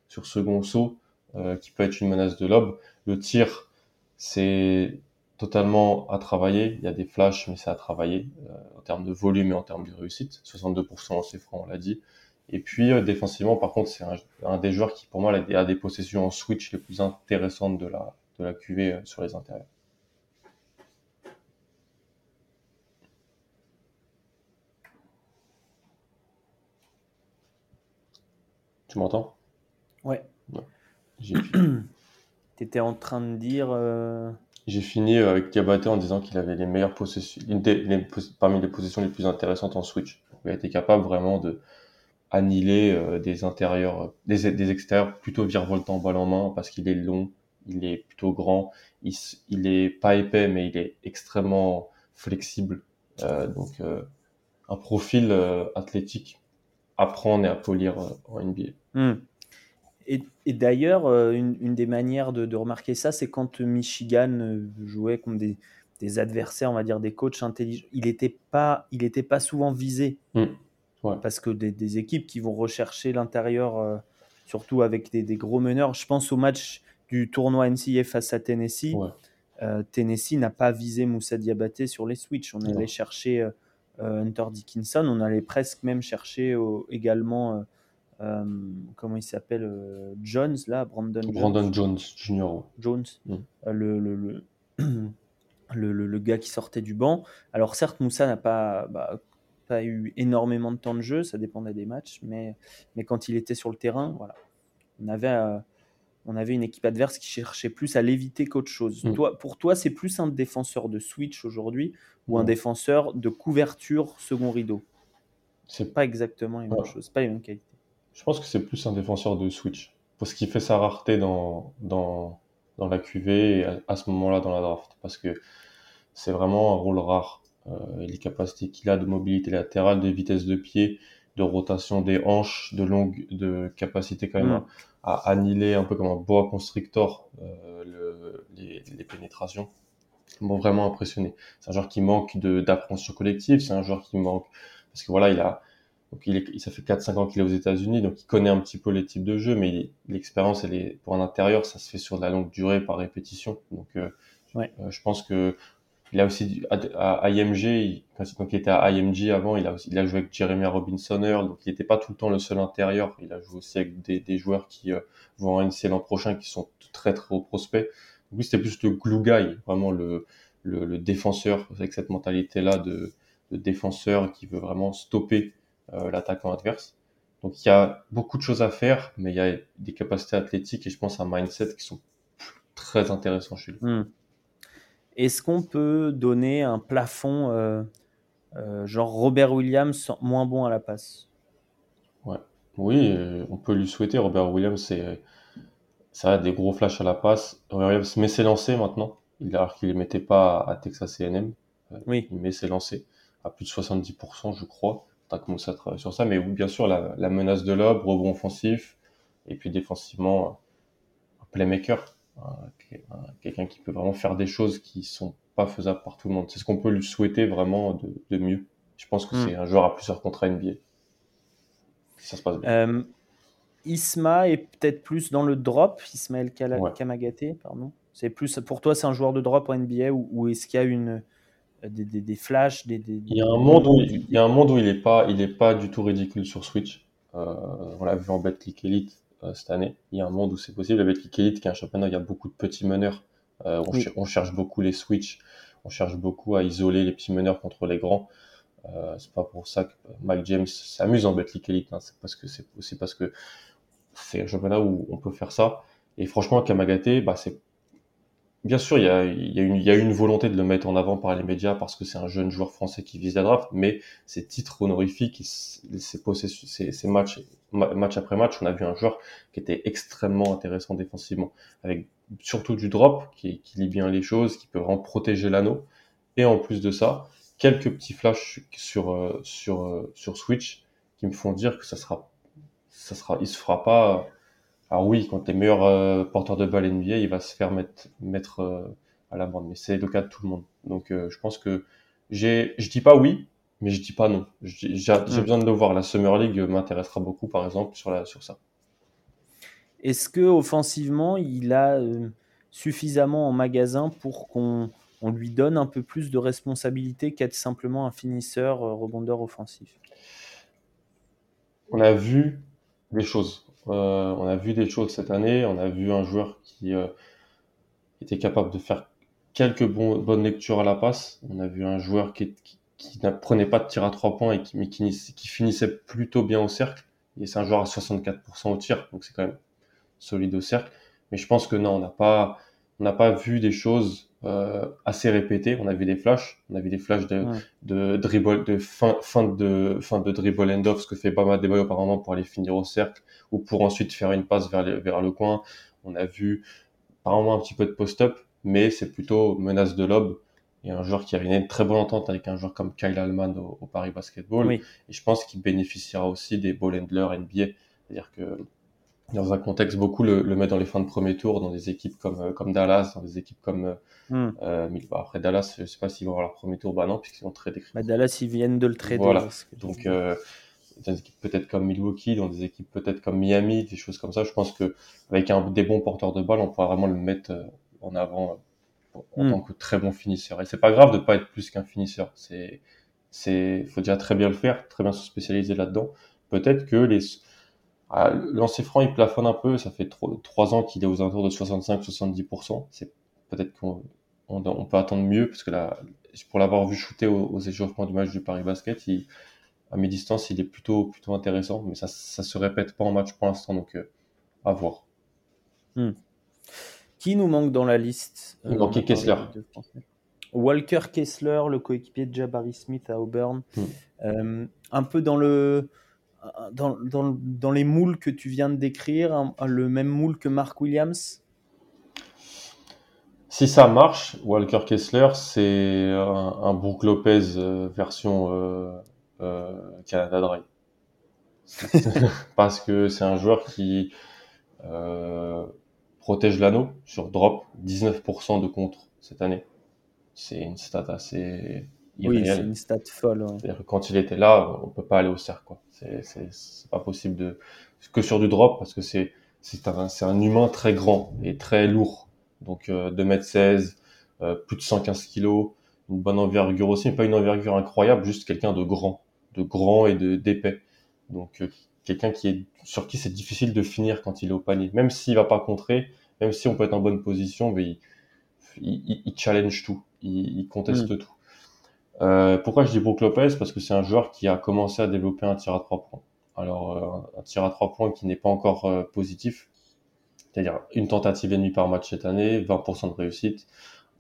sur second saut, euh, qui peut être une menace de lob. Le tir, c'est totalement à travailler. Il y a des flashs, mais c'est à travailler euh, en termes de volume et en termes de réussite. 62% en ses francs, on l'a dit. Et puis défensivement, par contre, c'est un, des joueurs qui, pour moi, a des possessions en switch les plus intéressantes de la, de la QV sur les intérieurs. Tu m'entends? Ouais. Tu *clears throat* étais en train de dire. Euh, J'ai fini euh, avec Diabaté en disant qu'il avait les meilleures possessions, parmi les possessions les plus intéressantes en Switch. Il a été capable vraiment de annihiler euh, des intérieurs, des, des, extérieurs plutôt virevoltants balle en main parce qu'il est long, il est plutôt grand, il, il est pas épais mais il est extrêmement flexible. donc un profil athlétique à prendre et à polir en NBA. Hmm. Et, d'ailleurs, euh, une, des manières de, remarquer ça, c'est quand Michigan euh, jouait contre des, adversaires, on va dire des coachs intelligents, il n'était pas, il pas souvent visé. Hmm. Parce que des, équipes qui vont rechercher l'intérieur, euh, surtout avec des, gros meneurs, je pense au match du tournoi NCAA face à Tennessee. Tennessee n'a pas visé Moussa Diabaté sur les switches. On allait chercher Hunter Dickinson, on allait presque même chercher également euh, comment il s'appelle euh, Jones là Brandon Jones. Brandon Jones Junior Jones mm. euh, le, *clears throat* le, le, le, gars qui sortait du banc alors certes Moussa n'a pas bah, pas eu énormément de temps de jeu ça dépendait des matchs mais mais quand il était sur le terrain voilà on avait on avait une équipe adverse qui cherchait plus à l'éviter qu'autre chose. Mm. Toi, pour toi, c'est plus un défenseur de switch aujourd'hui ou un mm. défenseur de couverture second rideau? C'est pas exactement la même chose, pas les mêmes qualités. Je pense que c'est plus un défenseur de switch. Parce qu'il fait sa rareté dans, dans, dans la QV et à, ce moment-là dans la draft. Parce que c'est vraiment un rôle rare. Euh, les capacités qu'il a de mobilité latérale, de vitesse de pied, de rotation des hanches, de longue, de capacité quand même mm. à, annihiler un peu comme un boa constrictor euh, le, les, les, pénétrations m'ont vraiment impressionné. C'est un joueur qui manque d'appréhension collective, c'est un joueur qui manque parce que voilà, il a donc il, est, ça fait 4-5 ans qu'il est aux États-Unis, donc il connaît un petit peu les types de jeux, mais l'expérience, elle est pour un intérieur, ça se fait sur de la longue durée par répétition. Donc euh, euh, je pense que il a aussi à, IMG, il, quand il était à IMG avant, il a aussi, il a joué avec Jeremy Robinsoner, donc il n'était pas tout le temps le seul intérieur. Il a joué aussi avec des, des joueurs qui euh, vont en NC l'an prochain, qui sont très très hauts prospects. Donc lui, c'était plus le glue guy, vraiment le, le, le défenseur avec cette mentalité-là de, de défenseur qui veut vraiment stopper l'attaquant adverse. Donc il y a beaucoup de choses à faire, mais il y a des capacités athlétiques et je pense un mindset qui sont très intéressants chez lui. Hmm. Est-ce qu'on peut donner un plafond euh, euh, genre Robert Williams moins bon à la passe? Ouais, oui, on peut lui souhaiter. Robert Williams, c'est ça a des gros flashs à la passe. Robert Williams met ses lancers maintenant, alors qu'il ne les mettait pas à Texas A&M. Oui. Il met ses lancers à plus de 70%, je crois as commencé à travailler sur ça. Mais bien sûr, la, la menace de l'aube, rebond offensif, et puis défensivement, un playmaker, quelqu'un qui peut vraiment faire des choses qui sont pas faisables par tout le monde. C'est ce qu'on peut lui souhaiter vraiment de, de mieux. Je pense que hmm. c'est un joueur à plusieurs contrats NBA. ça se passe bien. Euh, Isma est peut-être plus dans le drop, Ismaël Kamagaté, pardon. C'est plus pour toi, c'est un joueur de drop en NBA ou, ou est-ce qu'il y a une des, des, des flashs, des, Il y a un monde où il, y a un monde où il est pas, il est pas du tout ridicule sur Switch. Euh, on l'a vu en Betclic Elite euh, cette année. Il y a un monde où c'est possible. La Betclic Elite, qui est un championnat, il y a beaucoup de petits meneurs. Euh, on, on, cherche beaucoup les Switch. On cherche beaucoup à isoler les petits meneurs contre les grands. C'est pas pour ça que Mike James s'amuse en Betclic Elite. Hein. C'est parce que c'est parce que c'est un championnat où on peut faire ça. Et franchement, Kamagaté, bah, c'est Bien sûr, il y, a, une, volonté de le mettre en avant par les médias parce que c'est un jeune joueur français qui vise la draft, mais ces titres honorifiques, ces, matchs, match après match, on a vu un joueur qui était extrêmement intéressant défensivement, avec surtout du drop, qui, lit bien les choses, qui peut vraiment protéger l'anneau, et en plus de ça, quelques petits flashs sur, euh, euh, sur Switch qui me font dire que ça sera, ça sera, il se fera pas alors oui, quand tu es meilleur euh, porteur de balle NBA, il va se faire mettre, mettre euh, à la bande, mais c'est le cas de tout le monde. Donc euh, je pense que j'ai, je dis pas oui, mais je dis pas non. J'ai mm. besoin de le voir. La Summer League m'intéressera beaucoup, par exemple, sur, la, sur ça. Est-ce que offensivement, il a suffisamment en magasin pour qu'on on lui donne un peu plus de responsabilité qu'être simplement un finisseur rebondeur offensif? On a vu des choses. Euh, on a vu des choses cette année. On a vu un joueur qui euh, était capable de faire quelques bonnes lectures à la passe. On a vu un joueur qui, qui, ne prenait pas de tir à trois points et qui, mais qui finissait plutôt bien au cercle. Et c'est un joueur à 64% au tir, donc c'est quand même solide au cercle. Mais je pense que non, on n'a pas, on n'a pas vu des choses euh, assez répétées. On a vu des flashs, on a vu des flashs de, de dribble, de fin, fin de fin de dribble end off, ce que fait Bama Debayo apparemment pour aller finir au cercle ou pour ensuite faire une passe vers, vers le coin. On a vu apparemment un petit peu de post-up, mais c'est plutôt menace de lob et un joueur qui avait une très bonne entente avec un joueur comme Kyle Allman au, Paris Basketball. Et je pense qu'il bénéficiera aussi des ball handlers NBA. C'est-à-dire que dans un contexte, beaucoup le, le met dans les fins de premier tour, dans des équipes comme, euh, comme Dallas, dans des équipes comme. Euh, hmm. euh après Dallas, je sais pas s'ils vont avoir leur premier tour, bah non, puisqu'ils ont tradé. Bah Dallas, ils viennent de le trader. Voilà. Donc, euh, dans des équipes peut-être comme Milwaukee, dans des équipes peut-être comme Miami, des choses comme ça, je pense que avec un, des bons porteurs de balles, on pourra vraiment le mettre euh, en avant en hmm. tant que très bon finisseur. Et c'est pas grave de pas être plus qu'un finisseur. C'est, c'est, faut déjà très bien le faire, très bien se spécialiser là-dedans. Peut-être que les, ah, Lancer franc, il plafonne un peu. Ça fait trois ans qu'il est aux alentours de 65-70%. C'est peut-être qu'on on, peut attendre mieux parce que là, pour l'avoir vu shooter aux, échauffements du match du Paris Basket, il, à mi-distance, il est plutôt plutôt intéressant. Mais ça, ça se répète pas en match pour l'instant, donc euh, à voir. Hmm. Qui nous manque dans la liste Il manquait Kessler. Walker Kessler, le coéquipier de Jabari Smith à Auburn. Hmm. Euh, un peu dans le dans, dans, dans, les moules que tu viens de décrire, le même moule que Mark Williams? Si ça marche, Walker Kessler, c'est un, un Brook Lopez euh, version euh, euh, Canada Dry. *laughs* Parce que c'est un joueur qui euh, protège l'anneau sur drop, 19% de contre cette année. C'est une stat assez oui, c'est une stat folle. quand il était là, on peut pas aller au cercle. Quoi. C'est, pas possible de que sur du drop parce que c'est c'est un c'est un humain très grand et très lourd. Donc euh, 2m16, euh, plus de 115 kg, une bonne envergure aussi, mais pas une envergure incroyable, juste quelqu'un de grand, de grand et de d'épais. Donc euh, quelqu'un qui est sur qui c'est difficile de finir quand il est au panier, même s'il va pas contrer, même si on peut être en bonne position, mais il, il, il challenge tout, il, il conteste mm. tout. Euh, pourquoi je dis Brook Lopez? Parce que c'est un joueur qui a commencé à développer un tir à trois points. Alors, euh, un tir à trois points qui n'est pas encore euh, positif, c'est-à-dire une tentative et demie par match cette année, 20% de réussite,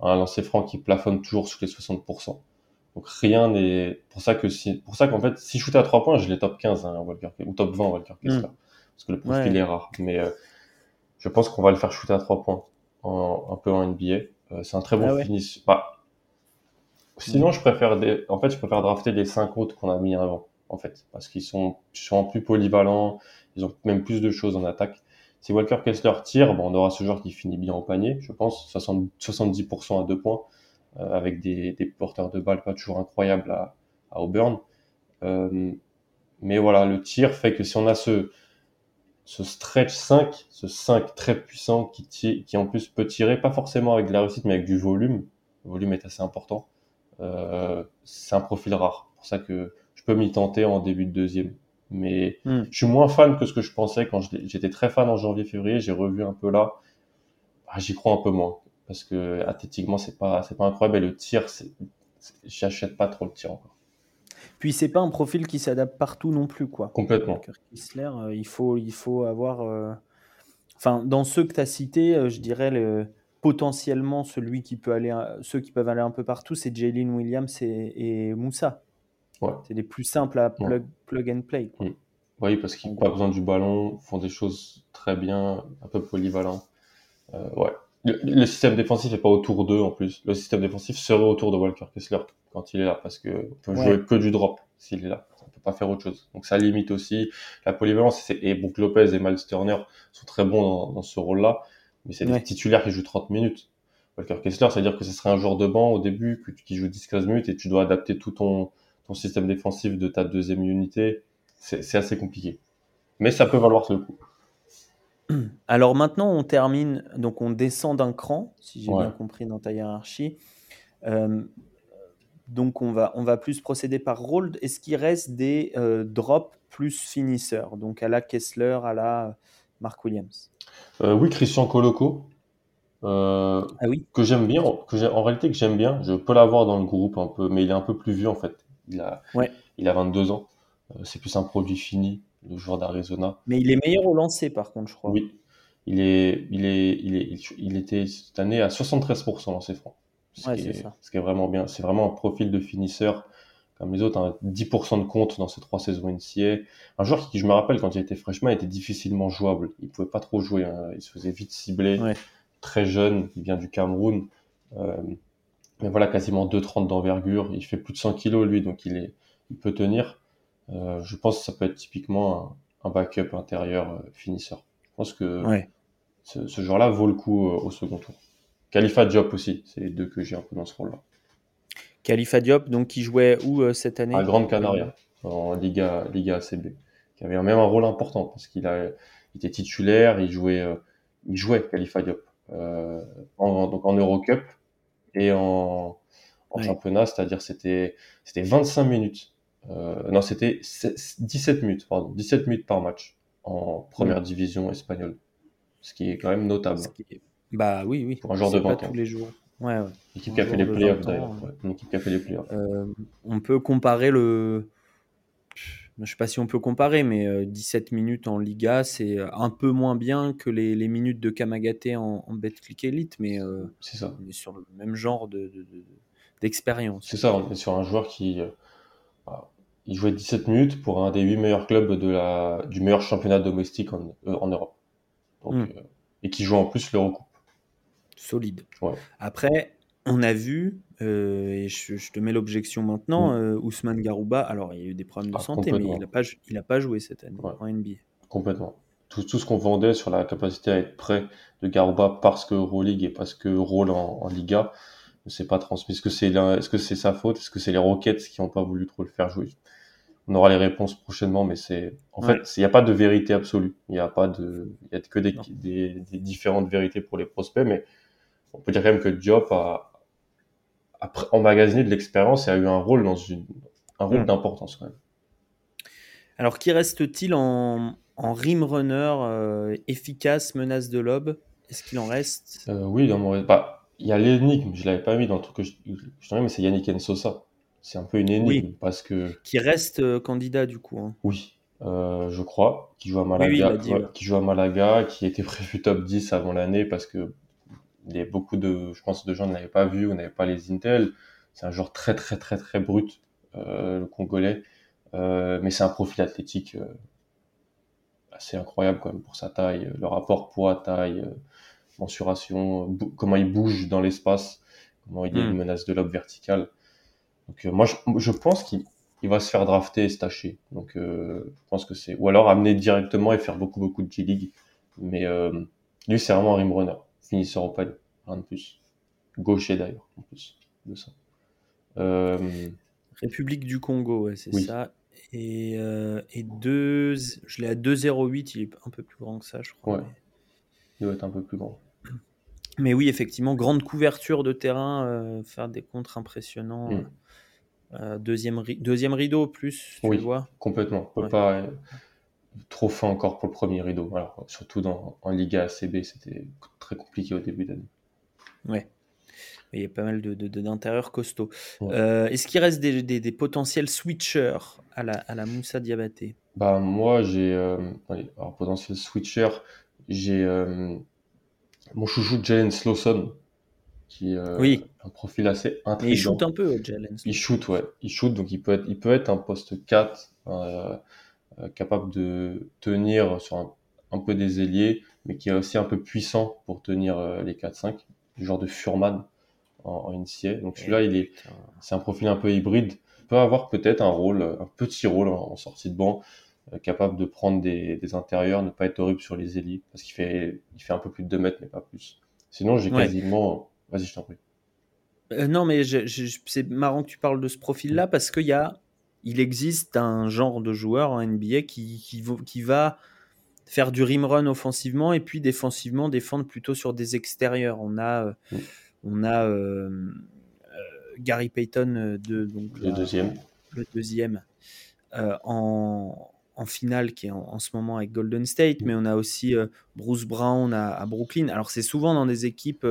un lancer franc qui plafonne toujours sous les 60%. Donc rien n'est pour ça que si pour ça qu'en fait si je shootais à trois points, je l'ai top 15 hein, Walker, ou top 20 Walker Kessler mm. parce que le profil est rare mais je pense qu'on va le faire shooter à trois points en, un peu en NBA. c'est un très bon ah finish. Bah, Sinon, je préfère en fait, je préfère drafter les cinq autres qu'on a mis avant, en fait, parce qu'ils sont, sont plus polyvalents, ils ont même plus de choses en attaque. Si Walker Kessler tire, bon, on aura ce joueur qui finit bien au panier, je pense, 60, 70% à deux points, euh, avec des, porteurs de balles pas toujours incroyables à, Auburn. Euh, mais voilà, le tir fait que si on a ce, stretch 5, ce 5 très puissant qui, qui en plus peut tirer, pas forcément avec de la réussite, mais avec du volume, le volume est assez important c'est un profil rare. pour ça que je peux m'y tenter en début de deuxième. Mais hmm. je suis moins fan que ce que je pensais quand j'étais très fan en janvier-février. J'ai revu un peu là. Ah, j'y crois un peu moins parce que athlétiquement c'est pas c'est pas incroyable et le tir j'achète pas trop le tir encore. Puis c'est pas un profil qui s'adapte partout non plus quoi. Complètement. Kessler, euh, il faut il faut avoir euh, enfin dans ceux que tu as cités, je dirais le potentiellement celui qui peut aller, ceux qui peuvent aller un peu partout, c'est Jalen Williams et, Moussa. Ouais. C'est les plus simples à plug, plug and play. Mm. Oui, parce qu'ils n'ont pas besoin du ballon, font des choses très bien, un peu polyvalent. Euh, ouais. Le, système défensif n'est pas autour d'eux en plus. Le système défensif serait autour de Walker Kessler quand il est là, parce que peut jouer que du drop s'il est là. On peut pas faire autre chose. Donc ça limite aussi la polyvalence. Et Brook Lopez et Miles Turner sont très bons dans ce rôle-là mais c'est des titulaires qui jouent 30 minutes. Walker Kessler, ça veut dire que ce serait un joueur de banc au début qui joue 10-15 minutes et tu dois adapter tout ton, ton système défensif de ta deuxième unité. C'est assez compliqué. Mais ça peut valoir le coup. *clears throat* Alors maintenant, on termine, donc on descend d'un cran, si j'ai bien compris dans ta hiérarchie. Euh, donc on va, on va plus procéder par rôle. Est-ce qu'il reste des euh, drops plus finisseur, donc à la Kessler, à la Mark Williams. Oui, Christian Coloco, ah oui. que j'aime bien, que en réalité que j'aime bien. Je peux l'avoir dans le groupe un peu, mais il est un peu plus vieux en fait. Il a, ouais. il a 22 ans. c'est plus un produit fini, le joueur d'Arizona. Mais il est meilleur au lancer par contre, je crois. Oui, il est, il est, il est, il était cette année à 73% dans ses francs. Ce, qui est, ce qui est vraiment bien. C'est vraiment un profil de finisseur comme les autres, hein, 10% de compte dans ces trois saisons NCA. Un joueur qui, je me rappelle, quand il était freshman, était difficilement jouable. Il pouvait pas trop jouer. Hein. Il se faisait vite cibler. Très jeune, il vient du Cameroun. Euh, mais voilà, quasiment 2,30 d'envergure. Il fait plus de 100 kilos, lui, donc il, est, il peut tenir. Euh, je pense que ça peut être typiquement un, backup intérieur euh, finisseur. Je pense que ce, ce joueur-là vaut le coup au second tour. Khalifa Diop aussi, c'est les deux que j'ai un peu dans ce rôle-là. Khalifa Diop, donc qui jouait où euh, cette année? À Grande Canaria, en Liga, Liga ACB, qui avait même un rôle important parce qu'il a, il était titulaire, il jouait, euh, il jouait Khalifa Diop, euh, en, donc en Eurocup et en, en championnat, c'est-à-dire c'était, c'était 25 minutes. Euh, non, c'était 17 minutes, pardon, 17 minutes par match en première division espagnole, ce qui est quand même notable. Bah oui, oui. Pour un joueur de 20 tous les jours. Ouais, ouais. Une équipe qui a fait les playoffs d'ailleurs. Une équipe qui a fait les playoffs. Euh, on peut comparer le. Je ne sais pas si on peut comparer, mais 17 euh, minutes en Liga, c'est un peu moins bien que les, les minutes de Kamagate en, en Betclic Elite, mais euh, c'est ça. on est sur le même genre d'expérience. De, c'est ça, on est sur un joueur qui bah, il jouait 17 minutes pour un des 8 meilleurs clubs de la, du meilleur championnat domestique en, en Europe. Donc, hmm. et qui joue en plus l'Eurocoupe solide. Après, on a vu, euh, et je, te mets l'objection maintenant, mm. euh, Ousmane Garouba, alors il y a eu des problèmes de ah, santé, mais il n'a pas, il a pas joué cette année en NBA. Complètement. Tout, tout ce qu'on vendait sur la capacité à être prêt de Garouba parce que Euroleague et parce que rôle en, Liga ne s'est pas transmis. Est-ce que c'est est -ce c'est sa faute? Est-ce que c'est les Rockets qui n'ont pas voulu trop le faire jouer? On aura les réponses prochainement, mais c'est en fait, il n'y a pas de vérité absolue. Il n'y a pas de, il y a que des, des, des, différentes vérités pour les prospects, mais on peut dire quand même que Diop a, emmagasiné de l'expérience et a eu un rôle dans une, un rôle hmm. d'importance quand même. Alors, qui reste-t-il en, en rim runner euh, efficace, menace de lob? Est-ce qu'il en reste? Euh, Oui, dans mon... bah, il y a l'énigme, je l'avais pas mis dans le truc que je, je mais c'est Yannick Nsosa. C'est un peu une énigme parce que. Qui reste euh, candidat du coup. Hein. Oui, je crois, qui joue à Malaga, qui joue à Malaga, qui était prévu top 10 avant l'année parce que il y a beaucoup de, je pense, de gens ne l'avaient pas vu ou n'avaient pas les Intel. C'est un joueur très, très, très, très brut, euh, le Congolais. Euh, mais c'est un profil athlétique euh, assez incroyable quand même pour sa taille. Le rapport poids-taille, euh, mensuration, comment il bouge dans l'espace, comment il est une hmm. menace de lobe verticale. Donc euh, moi, je, je pense qu'il va se faire drafter et se tâcher. Donc je pense que c'est... Ou alors amener directement et faire beaucoup, beaucoup de G-League. Mais lui, c'est vraiment un rim runner finisseur au rien de plus. Gaucher d'ailleurs, en plus de ça. Euh... République du Congo, ouais, c'est ça. Et, euh, et deux, je l'ai à 2,08, il est un peu plus grand que ça, je crois. Ouais. Il doit être un peu plus grand. *clears throat* Mais oui, effectivement, grande couverture de terrain, euh, faire des contres impressionnants. Mm. Deuxième, ri deuxième rideau plus, tu oui, vois Complètement. On peut pas trop fin encore pour le premier rideau. Alors, surtout dans, en Liga ACB, c'était très compliqué au début d'année. Ouais. Il y a pas mal d'intérieurs de, costauds. Euh, est-ce qu'il reste des, des, potentiels switchers à la, à la Moussa Diabaté? Bah, Moi, j'ai. Euh, alors, potentiel switcher, j'ai euh, mon chouchou Jalen Slawson, qui euh, oui. un profil assez intriguant. il shoot un peu, Jalen. Il shoot, ouais. Il shoot, donc il peut être, il peut être un poste 4. Euh, capable de tenir sur un, peu des ailiers, mais qui est aussi un peu puissant pour tenir euh, les 4-5, du genre de Furman en, en NCA. Donc celui-là, il est, c'est un profil un peu hybride. Il peut avoir peut-être un rôle, un petit rôle en, sortie de banc, euh, capable de prendre des, des, intérieurs, ne pas être horrible sur les ailiers, parce qu'il fait, il fait un peu plus de 2 mètres, mais pas plus. Sinon, j'ai quasiment. Vas-y, je t'en prie. non, mais c'est marrant que tu parles de ce profil-là parce qu'il y a il existe un genre de joueur en NBA qui, qui, va faire du rim run offensivement et puis défensivement défendre plutôt sur des extérieurs. On a, euh, on a euh, euh, Gary Payton de, donc, le deuxième, le deuxième en, en finale qui est en, ce moment avec Golden State, mais on a aussi Bruce Brown à, Brooklyn. Alors c'est souvent dans des équipes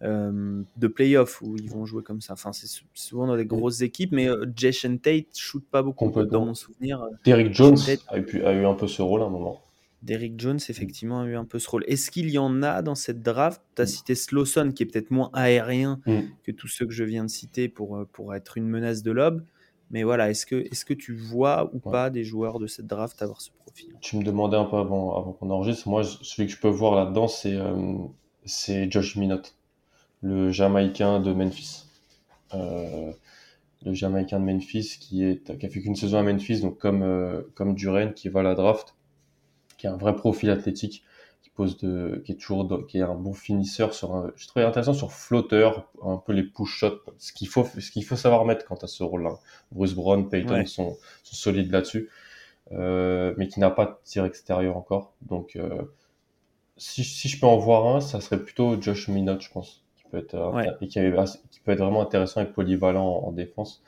de playoff où ils vont jouer comme ça. Enfin, c'est souvent dans des grosses équipes, mais Jason Tate shoot pas beaucoup dans mon souvenir. Derrick Jones a, eu, a eu un peu ce rôle à un moment. Derrick Jones, effectivement, a eu un peu ce rôle. Est-ce qu'il y en a dans cette draft? Tu as mm. cité Slowson, qui est peut-être moins aérien mm. que tous ceux que je viens de citer pour, pour être une menace de lob. Mais voilà, est-ce que, est que tu vois ou pas des joueurs de cette draft avoir ce profil? Tu me demandais un peu avant, avant qu'on enregistre. Moi, celui que je peux voir là-dedans, c'est euh, Josh Minot, le Jamaïcain de Memphis. Euh, le Jamaïcain de Memphis qui, est, qui a fait qu'une saison à Memphis, donc comme, euh, comme Duren qui va à la draft, qui a un vrai profil athlétique pose de, qui est toujours, qui est un bon finisseur sur un, je trouvais intéressant sur flotteur, un peu les push shots, ce qu'il faut, ce qu'il faut savoir mettre quant à ce rôle-là. Bruce Brown, Peyton sont, sont, solides là-dessus, euh, mais qui n'a pas de tir extérieur encore. Donc, euh, si, si, je peux en voir un, ça serait plutôt Josh Minot, je pense, qui peut être, et qui, qui, peut être vraiment intéressant et polyvalent en défense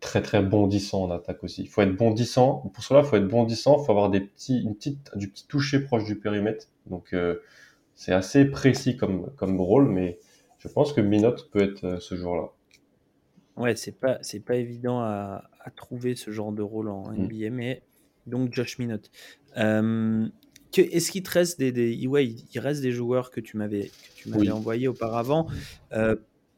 très très bondissant en attaque aussi. Il faut être bondissant. Pour cela, il faut être bondissant. Il faut avoir des petits, une petite, du petit toucher proche du périmètre. Donc euh, c'est assez précis comme, comme rôle, mais je pense que Minot peut être euh, ce jour-là. Ouais, c'est pas c'est pas évident à, à, trouver ce genre de rôle en NBA, mm. mais donc Josh Minot. Euh, est-ce qu'il te reste des, des ouais, il reste des joueurs que tu m'avais tu m'avais envoyé auparavant,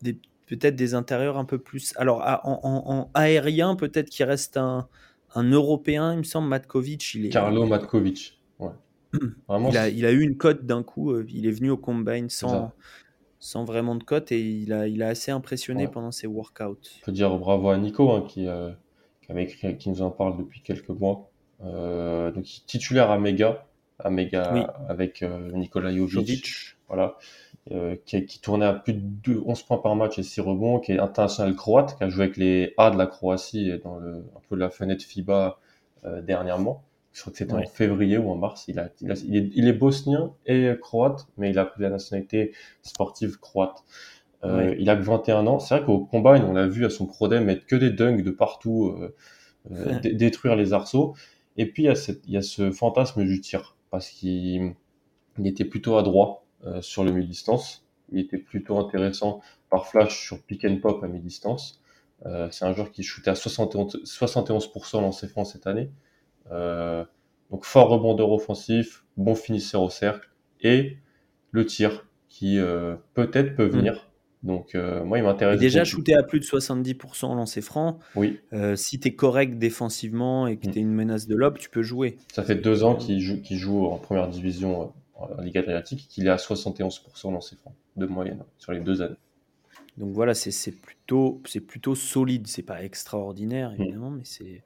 des peut-être des intérieurs un peu plus. Alors, en, aérien, peut-être qu'il reste un, un, Européen, il me semble, Matkovic. Il est, Carlo Matkovic. Ouais. *clears throat* Vraiment, il, a, il, a, eu une cote d'un coup. Euh, il est venu au combine sans, sans vraiment de cote et il a, il a assez impressionné pendant ses workouts. Je peux dire bravo à Nico hein, qui, euh, qui, avait écrit, qui nous en parle depuis quelques mois. Euh, donc, titulaire à Mega, à Mega avec Nicolas Jovic. Voilà. Euh, qui, qui, tournait à plus de 11 points par match et 6 rebonds, qui est international croate, qui a joué avec les A de la Croatie dans le, un peu la fenêtre FIBA euh, dernièrement. Je crois que c'était en février ou en mars. Il, a, il, est, il, est, bosnien et croate, mais il a pris la nationalité sportive croate. Euh, Il a que 21 ans. C'est vrai qu'au combine, on l'a vu à son prodem mettre que des dunks de partout, euh, euh *laughs* détruire les arceaux. Et puis il y, a cette, il y a ce fantasme du tir, parce qu'il était plutôt adroit euh, sur le mi-distance. Il était plutôt intéressant par flash sur pick and pop à mi-distance. Euh, c'est un joueur qui shootait à 71%, 71% lancé franc cette année. Euh, donc fort rebondeur offensif, bon finisseur au cercle et le tir qui peut-être peut hmm. venir. Donc moi il m'intéresse. Déjà shooté à plus de 70% lancé franc. Oui. si tu es correct défensivement et que hmm. tu es une menace de lob, tu peux jouer. Ça fait deux ans qu'il joue, joue en première division en Ligue Adriatique, qu'il est à 71% dans ses francs de moyenne sur les deux années. Donc voilà, c'est plutôt, plutôt solide. C'est pas extraordinaire, hmm. évidemment, mais c'est.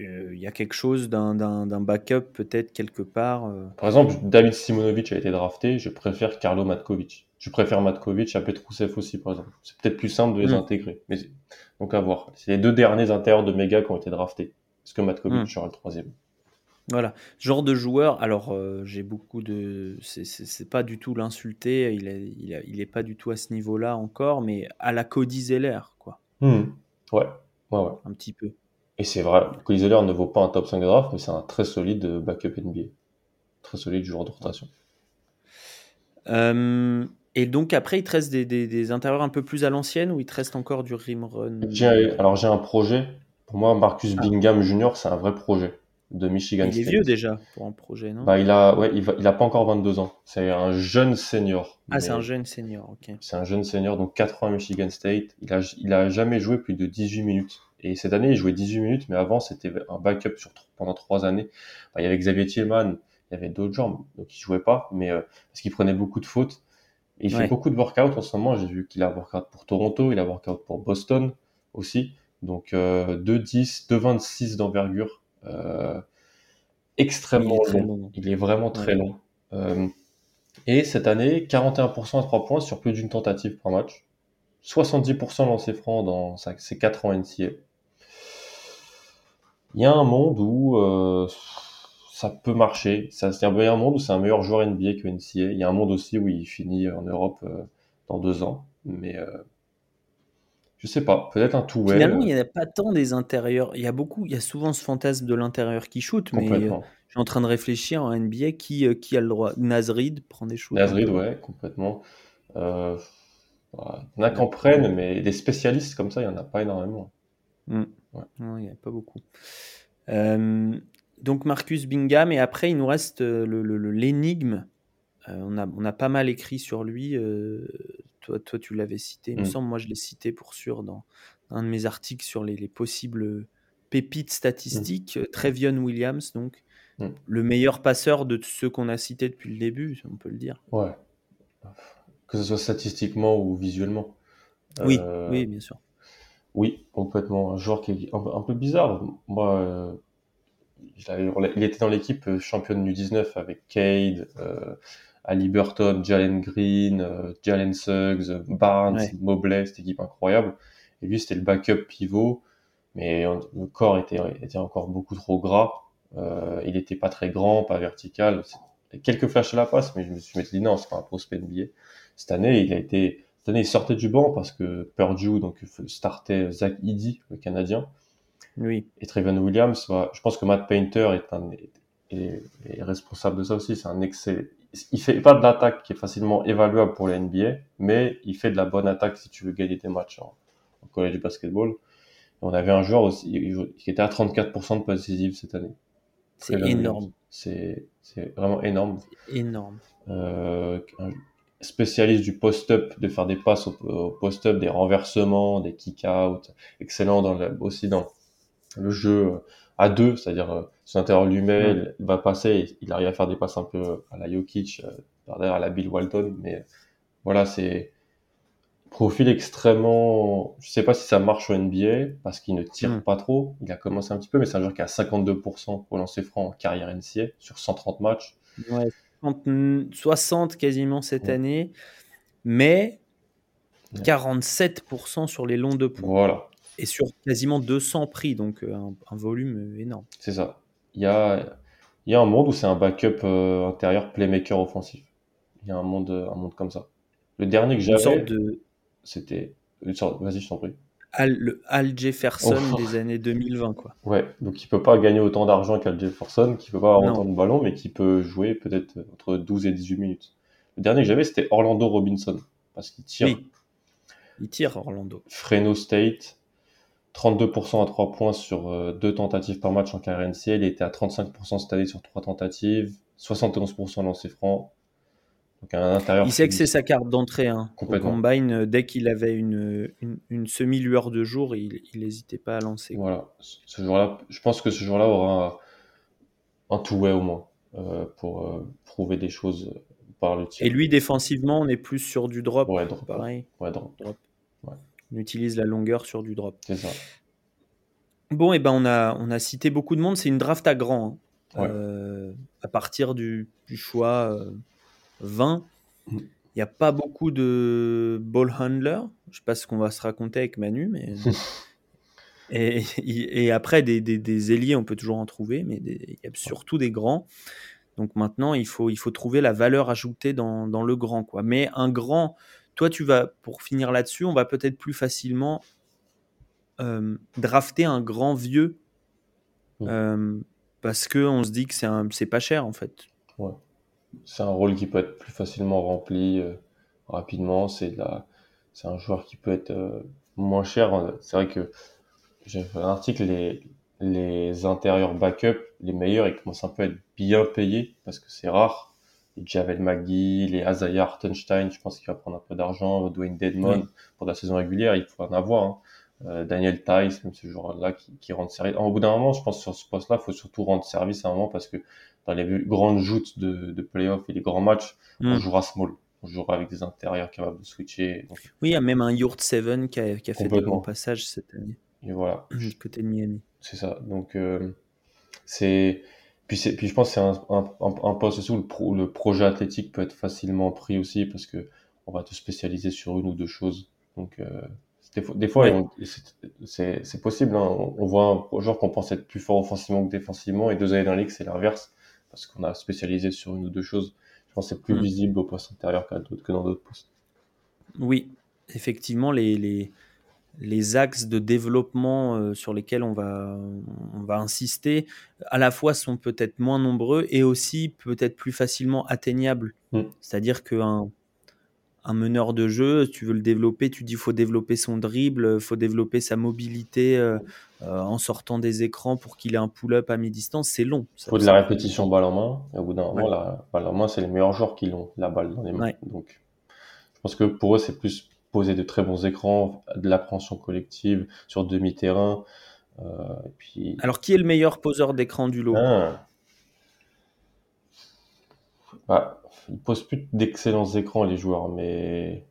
Euh, il y a quelque chose d'un backup peut-être quelque part. Euh. Par exemple, David Simonovic a été drafté, je préfère Carlo Matkovic. Je préfère Matkovic à Petrousev aussi, par exemple. C'est peut-être plus simple de les hmm. intégrer. Mais donc à voir. C'est les deux derniers intérieurs de méga qui ont été draftés. Est-ce que Matkovic hmm. sera le troisième voilà, genre de joueur, alors euh, j'ai beaucoup de. C'est pas du tout l'insulter, il est, il, il est pas du tout à ce niveau-là encore, mais à la Cody Zeller, quoi. Hmm. Ouais. ouais, ouais. Un petit peu. Et c'est vrai, Cody Zeller ne vaut pas un top 5 draft, mais c'est un très solide backup NBA. Très solide joueur de rotation. Euh, et donc après, il te reste des, des, des, intérieurs un peu plus à l'ancienne ou il te reste encore du rim run? Alors j'ai un projet. Pour moi, Marcus ah. Bingham Jr., c'est un vrai projet de Michigan il est vieux déjà pour un projet, non? Bah, il a, ouais, il, va, il a pas encore 22 ans. C'est un jeune senior. Ah, c'est un jeune senior, ok. C'est un jeune senior, donc 4 ans à Michigan State. Il a, il a jamais joué plus de 18 minutes. Et cette année, il jouait 18 minutes, mais avant, c'était un backup sur, pendant 3 années. Bah, il y avait Xavier Thielman, il y avait d'autres gens, donc il jouait pas, mais euh, parce qu'il prenait beaucoup de fautes. Il fait beaucoup de workout en ce moment. J'ai vu qu'il a workout pour Toronto, il a workout pour Boston aussi. Donc euh, 2-10, 2-26 d'envergure. Euh, extrêmement long. Il est vraiment très long. Euh, et cette année, 41% à 3 points sur plus d'une tentative par match. 70% lancé franc dans ses 4 ans NCA. Il y a un monde où euh, ça peut marcher. A un monde où c'est un meilleur joueur NBA que NCA. Il y a un monde aussi où il finit en Europe euh, dans deux ans. Mais Je sais pas, peut-être un tout Finalement, il n'y en a pas tant des intérieurs. Il y a beaucoup, il y a souvent ce fantasme de l'intérieur qui shoot, mais euh, je suis en train de réfléchir en NBA qui, euh, qui a le droit. Nazrid prend des shoots. Nazrid, ouais, complètement. Euh, bah, il y en a qu'en prennent, mais des spécialistes comme ça, il n'y en a pas énormément. Hmm. il n'y en a pas beaucoup. Donc Marcus Bingham, et après, il nous reste l'énigme. Le, le, on, a, on a pas mal écrit sur lui. Toi, toi, tu l'avais cité, il me mm. semble. Moi, je l'ai cité pour sûr dans un de mes articles sur les, possibles pépites statistiques. Mm. Trevion Williams, donc, mm. le meilleur passeur de ceux qu'on a cités depuis le début, on peut le dire. Ouais. Que ce soit statistiquement ou visuellement. Oui, euh, oui, bien sûr. Oui, complètement. Un joueur qui est un, peu bizarre. Moi, euh, il, était dans l'équipe euh, championne du 19 avec Cade, Ali Burton, Jalen Green, euh, Jalen Suggs, Barnes, Mobley, cette équipe incroyable. Et lui, c'était le backup pivot, mais le corps était, était encore beaucoup trop gras. Euh, il n'était pas très grand, pas vertical. Quelques flashs à la passe, mais je me suis dit non, c'est pas un prospect NBA. Cette année, il a été, cette année, il sortait du banc parce que Purdue, donc, startait Zach Edey, le Canadien. Oui. Et Trevor Williams, bah, je pense que Matt Painter est, un, est, est responsable de ça aussi. C'est un excellent, il fait pas de l'attaque qui est facilement évaluable pour la NBA, mais il fait de la bonne attaque si tu veux gagner tes matchs en, college basketball. on avait un joueur aussi qui était à 34% de possessive cette année. C'est énorme. C'est vraiment énorme. Énorme. Euh, un spécialiste du post-up, de faire des passes au, post-up, des renversements, des kick-out, excellent dans aussi dans le jeu à deux, c'est-à-dire euh, son intérieur il va passer, il arrive à faire des passes un peu à la Jokic, euh, derrière à la Bill Walton, mais voilà, c'est profil extrêmement, je sais pas si ça marche au NBA parce qu'il ne tire mm. pas trop. Il a commencé un petit peu, mais c'est un joueur qui a 52% au lancer franc en carrière NCA sur 130 matchs. Ouais, 60 quasiment cette année, mais 47% sur les longs de points. Voilà et sur quasiment 200 prix, donc euh, un, volume euh, énorme. C'est ça. Il y a, il y a un monde où c'est un backup euh, intérieur playmaker offensif. Il y a un monde, un monde comme ça. Le dernier que j'avais, de... c'était. Vas-y, je t'en prie. Al, le Al Jefferson oh. des années 2020, quoi. Ouais, donc il peut pas gagner autant d'argent qu'Al Jefferson, qui peut pas avoir autant de ballons, mais qui peut jouer peut-être entre 12 et 18 minutes. Le dernier que j'avais, c'était Orlando Robinson, parce qu'il tire. Oui. Il tire Orlando. Freno State, 32% à 3 points sur euh, deux tentatives par match en carrière NCA. Il était à 35% cette année sur trois tentatives, 71% lancé franc. Donc à l'intérieur. Il sait que c'est sa carte d'entrée. Hein. Au combine, euh, dès qu'il avait une, une, semi-lueur de jour, il n'hésitait pas à lancer. Voilà. Ce jour-là, je pense que ce jour-là aura un, two-way au moins euh, pour prouver des choses par le tir. Et lui, défensivement, on est plus sur du drop. Ouais, drop. Pareil. Ouais, drop. drop. On utilise la longueur sur du drop. C'est ça. Bon, et eh ben on a, on a cité beaucoup de monde. C'est une draft à grand. Hein. Euh, à partir du, choix 20, euh, mm. il n'y a pas beaucoup de ball handlers. Je ne sais pas ce qu'on va se raconter avec Manu, mais. *laughs* et, et, après, des, des, ailiers, on peut toujours en trouver, mais il y a surtout des grands. Donc maintenant, il faut, il faut trouver la valeur ajoutée dans, dans le grand. Quoi. Mais un grand toi, tu vas, pour finir là-dessus, on va peut-être plus facilement euh, drafter un grand vieux euh, parce qu'on se dit que c'est pas cher en fait. Ouais. C'est un rôle qui peut être plus facilement rempli euh, rapidement. C'est c'est un joueur qui peut être moins cher. C'est vrai que j'ai fait un article les les intérieurs backup, les meilleurs, ils commencent un peu à être bien payés parce que c'est rare Javel McGee, les Azaya Hartenstein, je pense qu'il va prendre un peu d'argent, Dwayne Dedmon pour la saison régulière, il faut en avoir. Hein. Euh, Daniel Tice, même ce joueur-là qui, qui rend service. Au bout d'un moment, je pense sur ce poste-là, il faut surtout rendre service à un moment parce que dans les grandes joutes de, de playoffs et les grands matchs, on mm. jouera small. On jouera avec des intérieurs capables de switcher. Oui, il y a même un Yurt 7 qui a, qui a fait des bons passages cette année. Et voilà. Du côté de Miami. C'est ça. Donc, euh, c'est puis, puis je pense que c'est un, un, un, poste aussi où le, le, projet athlétique peut être facilement pris aussi parce que on va te spécialiser sur une ou deux choses. Donc, euh, des fois, des fois c'est possible. Hein. On, voit un joueur qu'on pense être plus fort offensivement que défensivement et deux années dans la ligue, c'est l'inverse parce qu'on a spécialisé sur une ou deux choses. Je pense que c'est plus mm. visible au poste intérieur que dans d'autres postes. Oui, effectivement, les, les, les axes de développement euh, sur lesquels on va, on va insister, à la fois sont peut-être moins nombreux et aussi peut-être plus facilement atteignables. Mm. C'est-à-dire qu'un un meneur de jeu, tu veux le développer, tu dis faut développer son dribble, faut développer sa mobilité euh, euh, en sortant des écrans pour qu'il ait un pull-up à mi-distance, c'est long. Il faut de la répétition balle en main. Et au bout d'un moment, la balle en main, c'est les meilleurs joueurs qui l'ont, la balle dans les mains. Donc, je pense que pour eux, c'est plus poser de très bons écrans, de l'appréhension collective sur demi-terrain. Euh, puis... Alors, qui est le meilleur poseur d'écran du lot? Ah. bah, Ils posent plus d'excellents écrans, les joueurs, mais.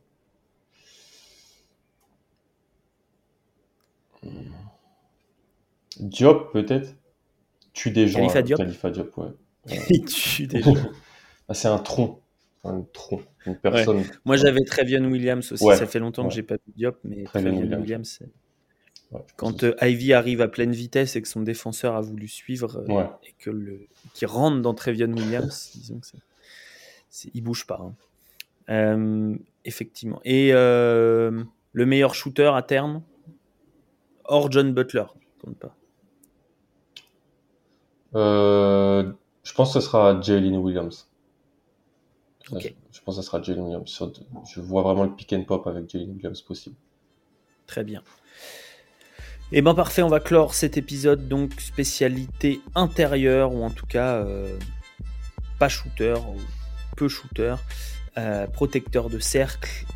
Diop, peut-être? Tue des gens. Khalifa Diop? Khalifa Diop, *laughs* ouais. Il tue des gens. *laughs* Ah, c'est un tronc un tronc, une personne. Moi, j'avais Trevion Williams aussi. Ça fait longtemps que j'ai pas vu Diop, mais Trevion Williams, Williams quand euh, Ivy arrive à pleine vitesse et que son défenseur a voulu suivre euh, et que le qui rentre dans Trevion Williams, *laughs* disons que il bouge pas. Hein. Euh, effectivement. Et le meilleur shooter à terme, hors John Butler, compte pas. je pense que ce sera Jalen Williams. Je pense que ça sera Jalen Williams. Je vois vraiment le pick and pop avec Jalen Williams possible. Très bien. Et eh ben parfait, on va clore cet épisode donc spécialité intérieure ou en tout cas euh, pas shooter ou peu shooter, euh, protecteur de cercle.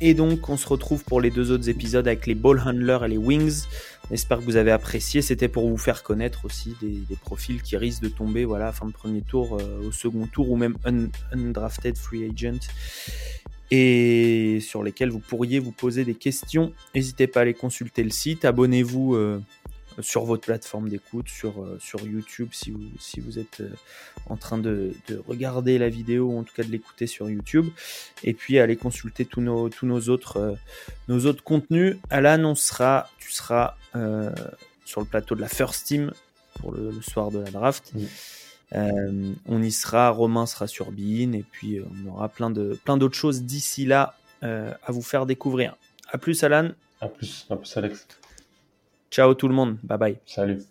Et donc on se retrouve pour les deux autres épisodes avec les ball handlers et les wings. J'espère que vous avez apprécié. C'était pour vous faire connaître aussi des, profils qui risquent de tomber voilà, fin de premier tour, euh, au second tour ou même undrafted free agent et sur lesquels vous pourriez vous poser des questions. N'hésitez pas à aller consulter le site. Abonnez-vous euh, sur votre plateforme d'écoute, sur, euh, sur YouTube si vous, si vous êtes en train de, regarder la vidéo ou en tout cas de l'écouter sur YouTube. Et puis allez consulter tous nos, tous nos, autres, nos autres contenus. Alan, on sera, tu seras euh, sur le plateau de la First Team pour le, soir de la draft. Euh, on y sera, Romain sera sur Bean et puis euh, on aura plein de plein d'autres choses d'ici là à vous faire découvrir. À plus Alan. À plus, à plus Alex. Ciao tout le monde, bye bye. Salut.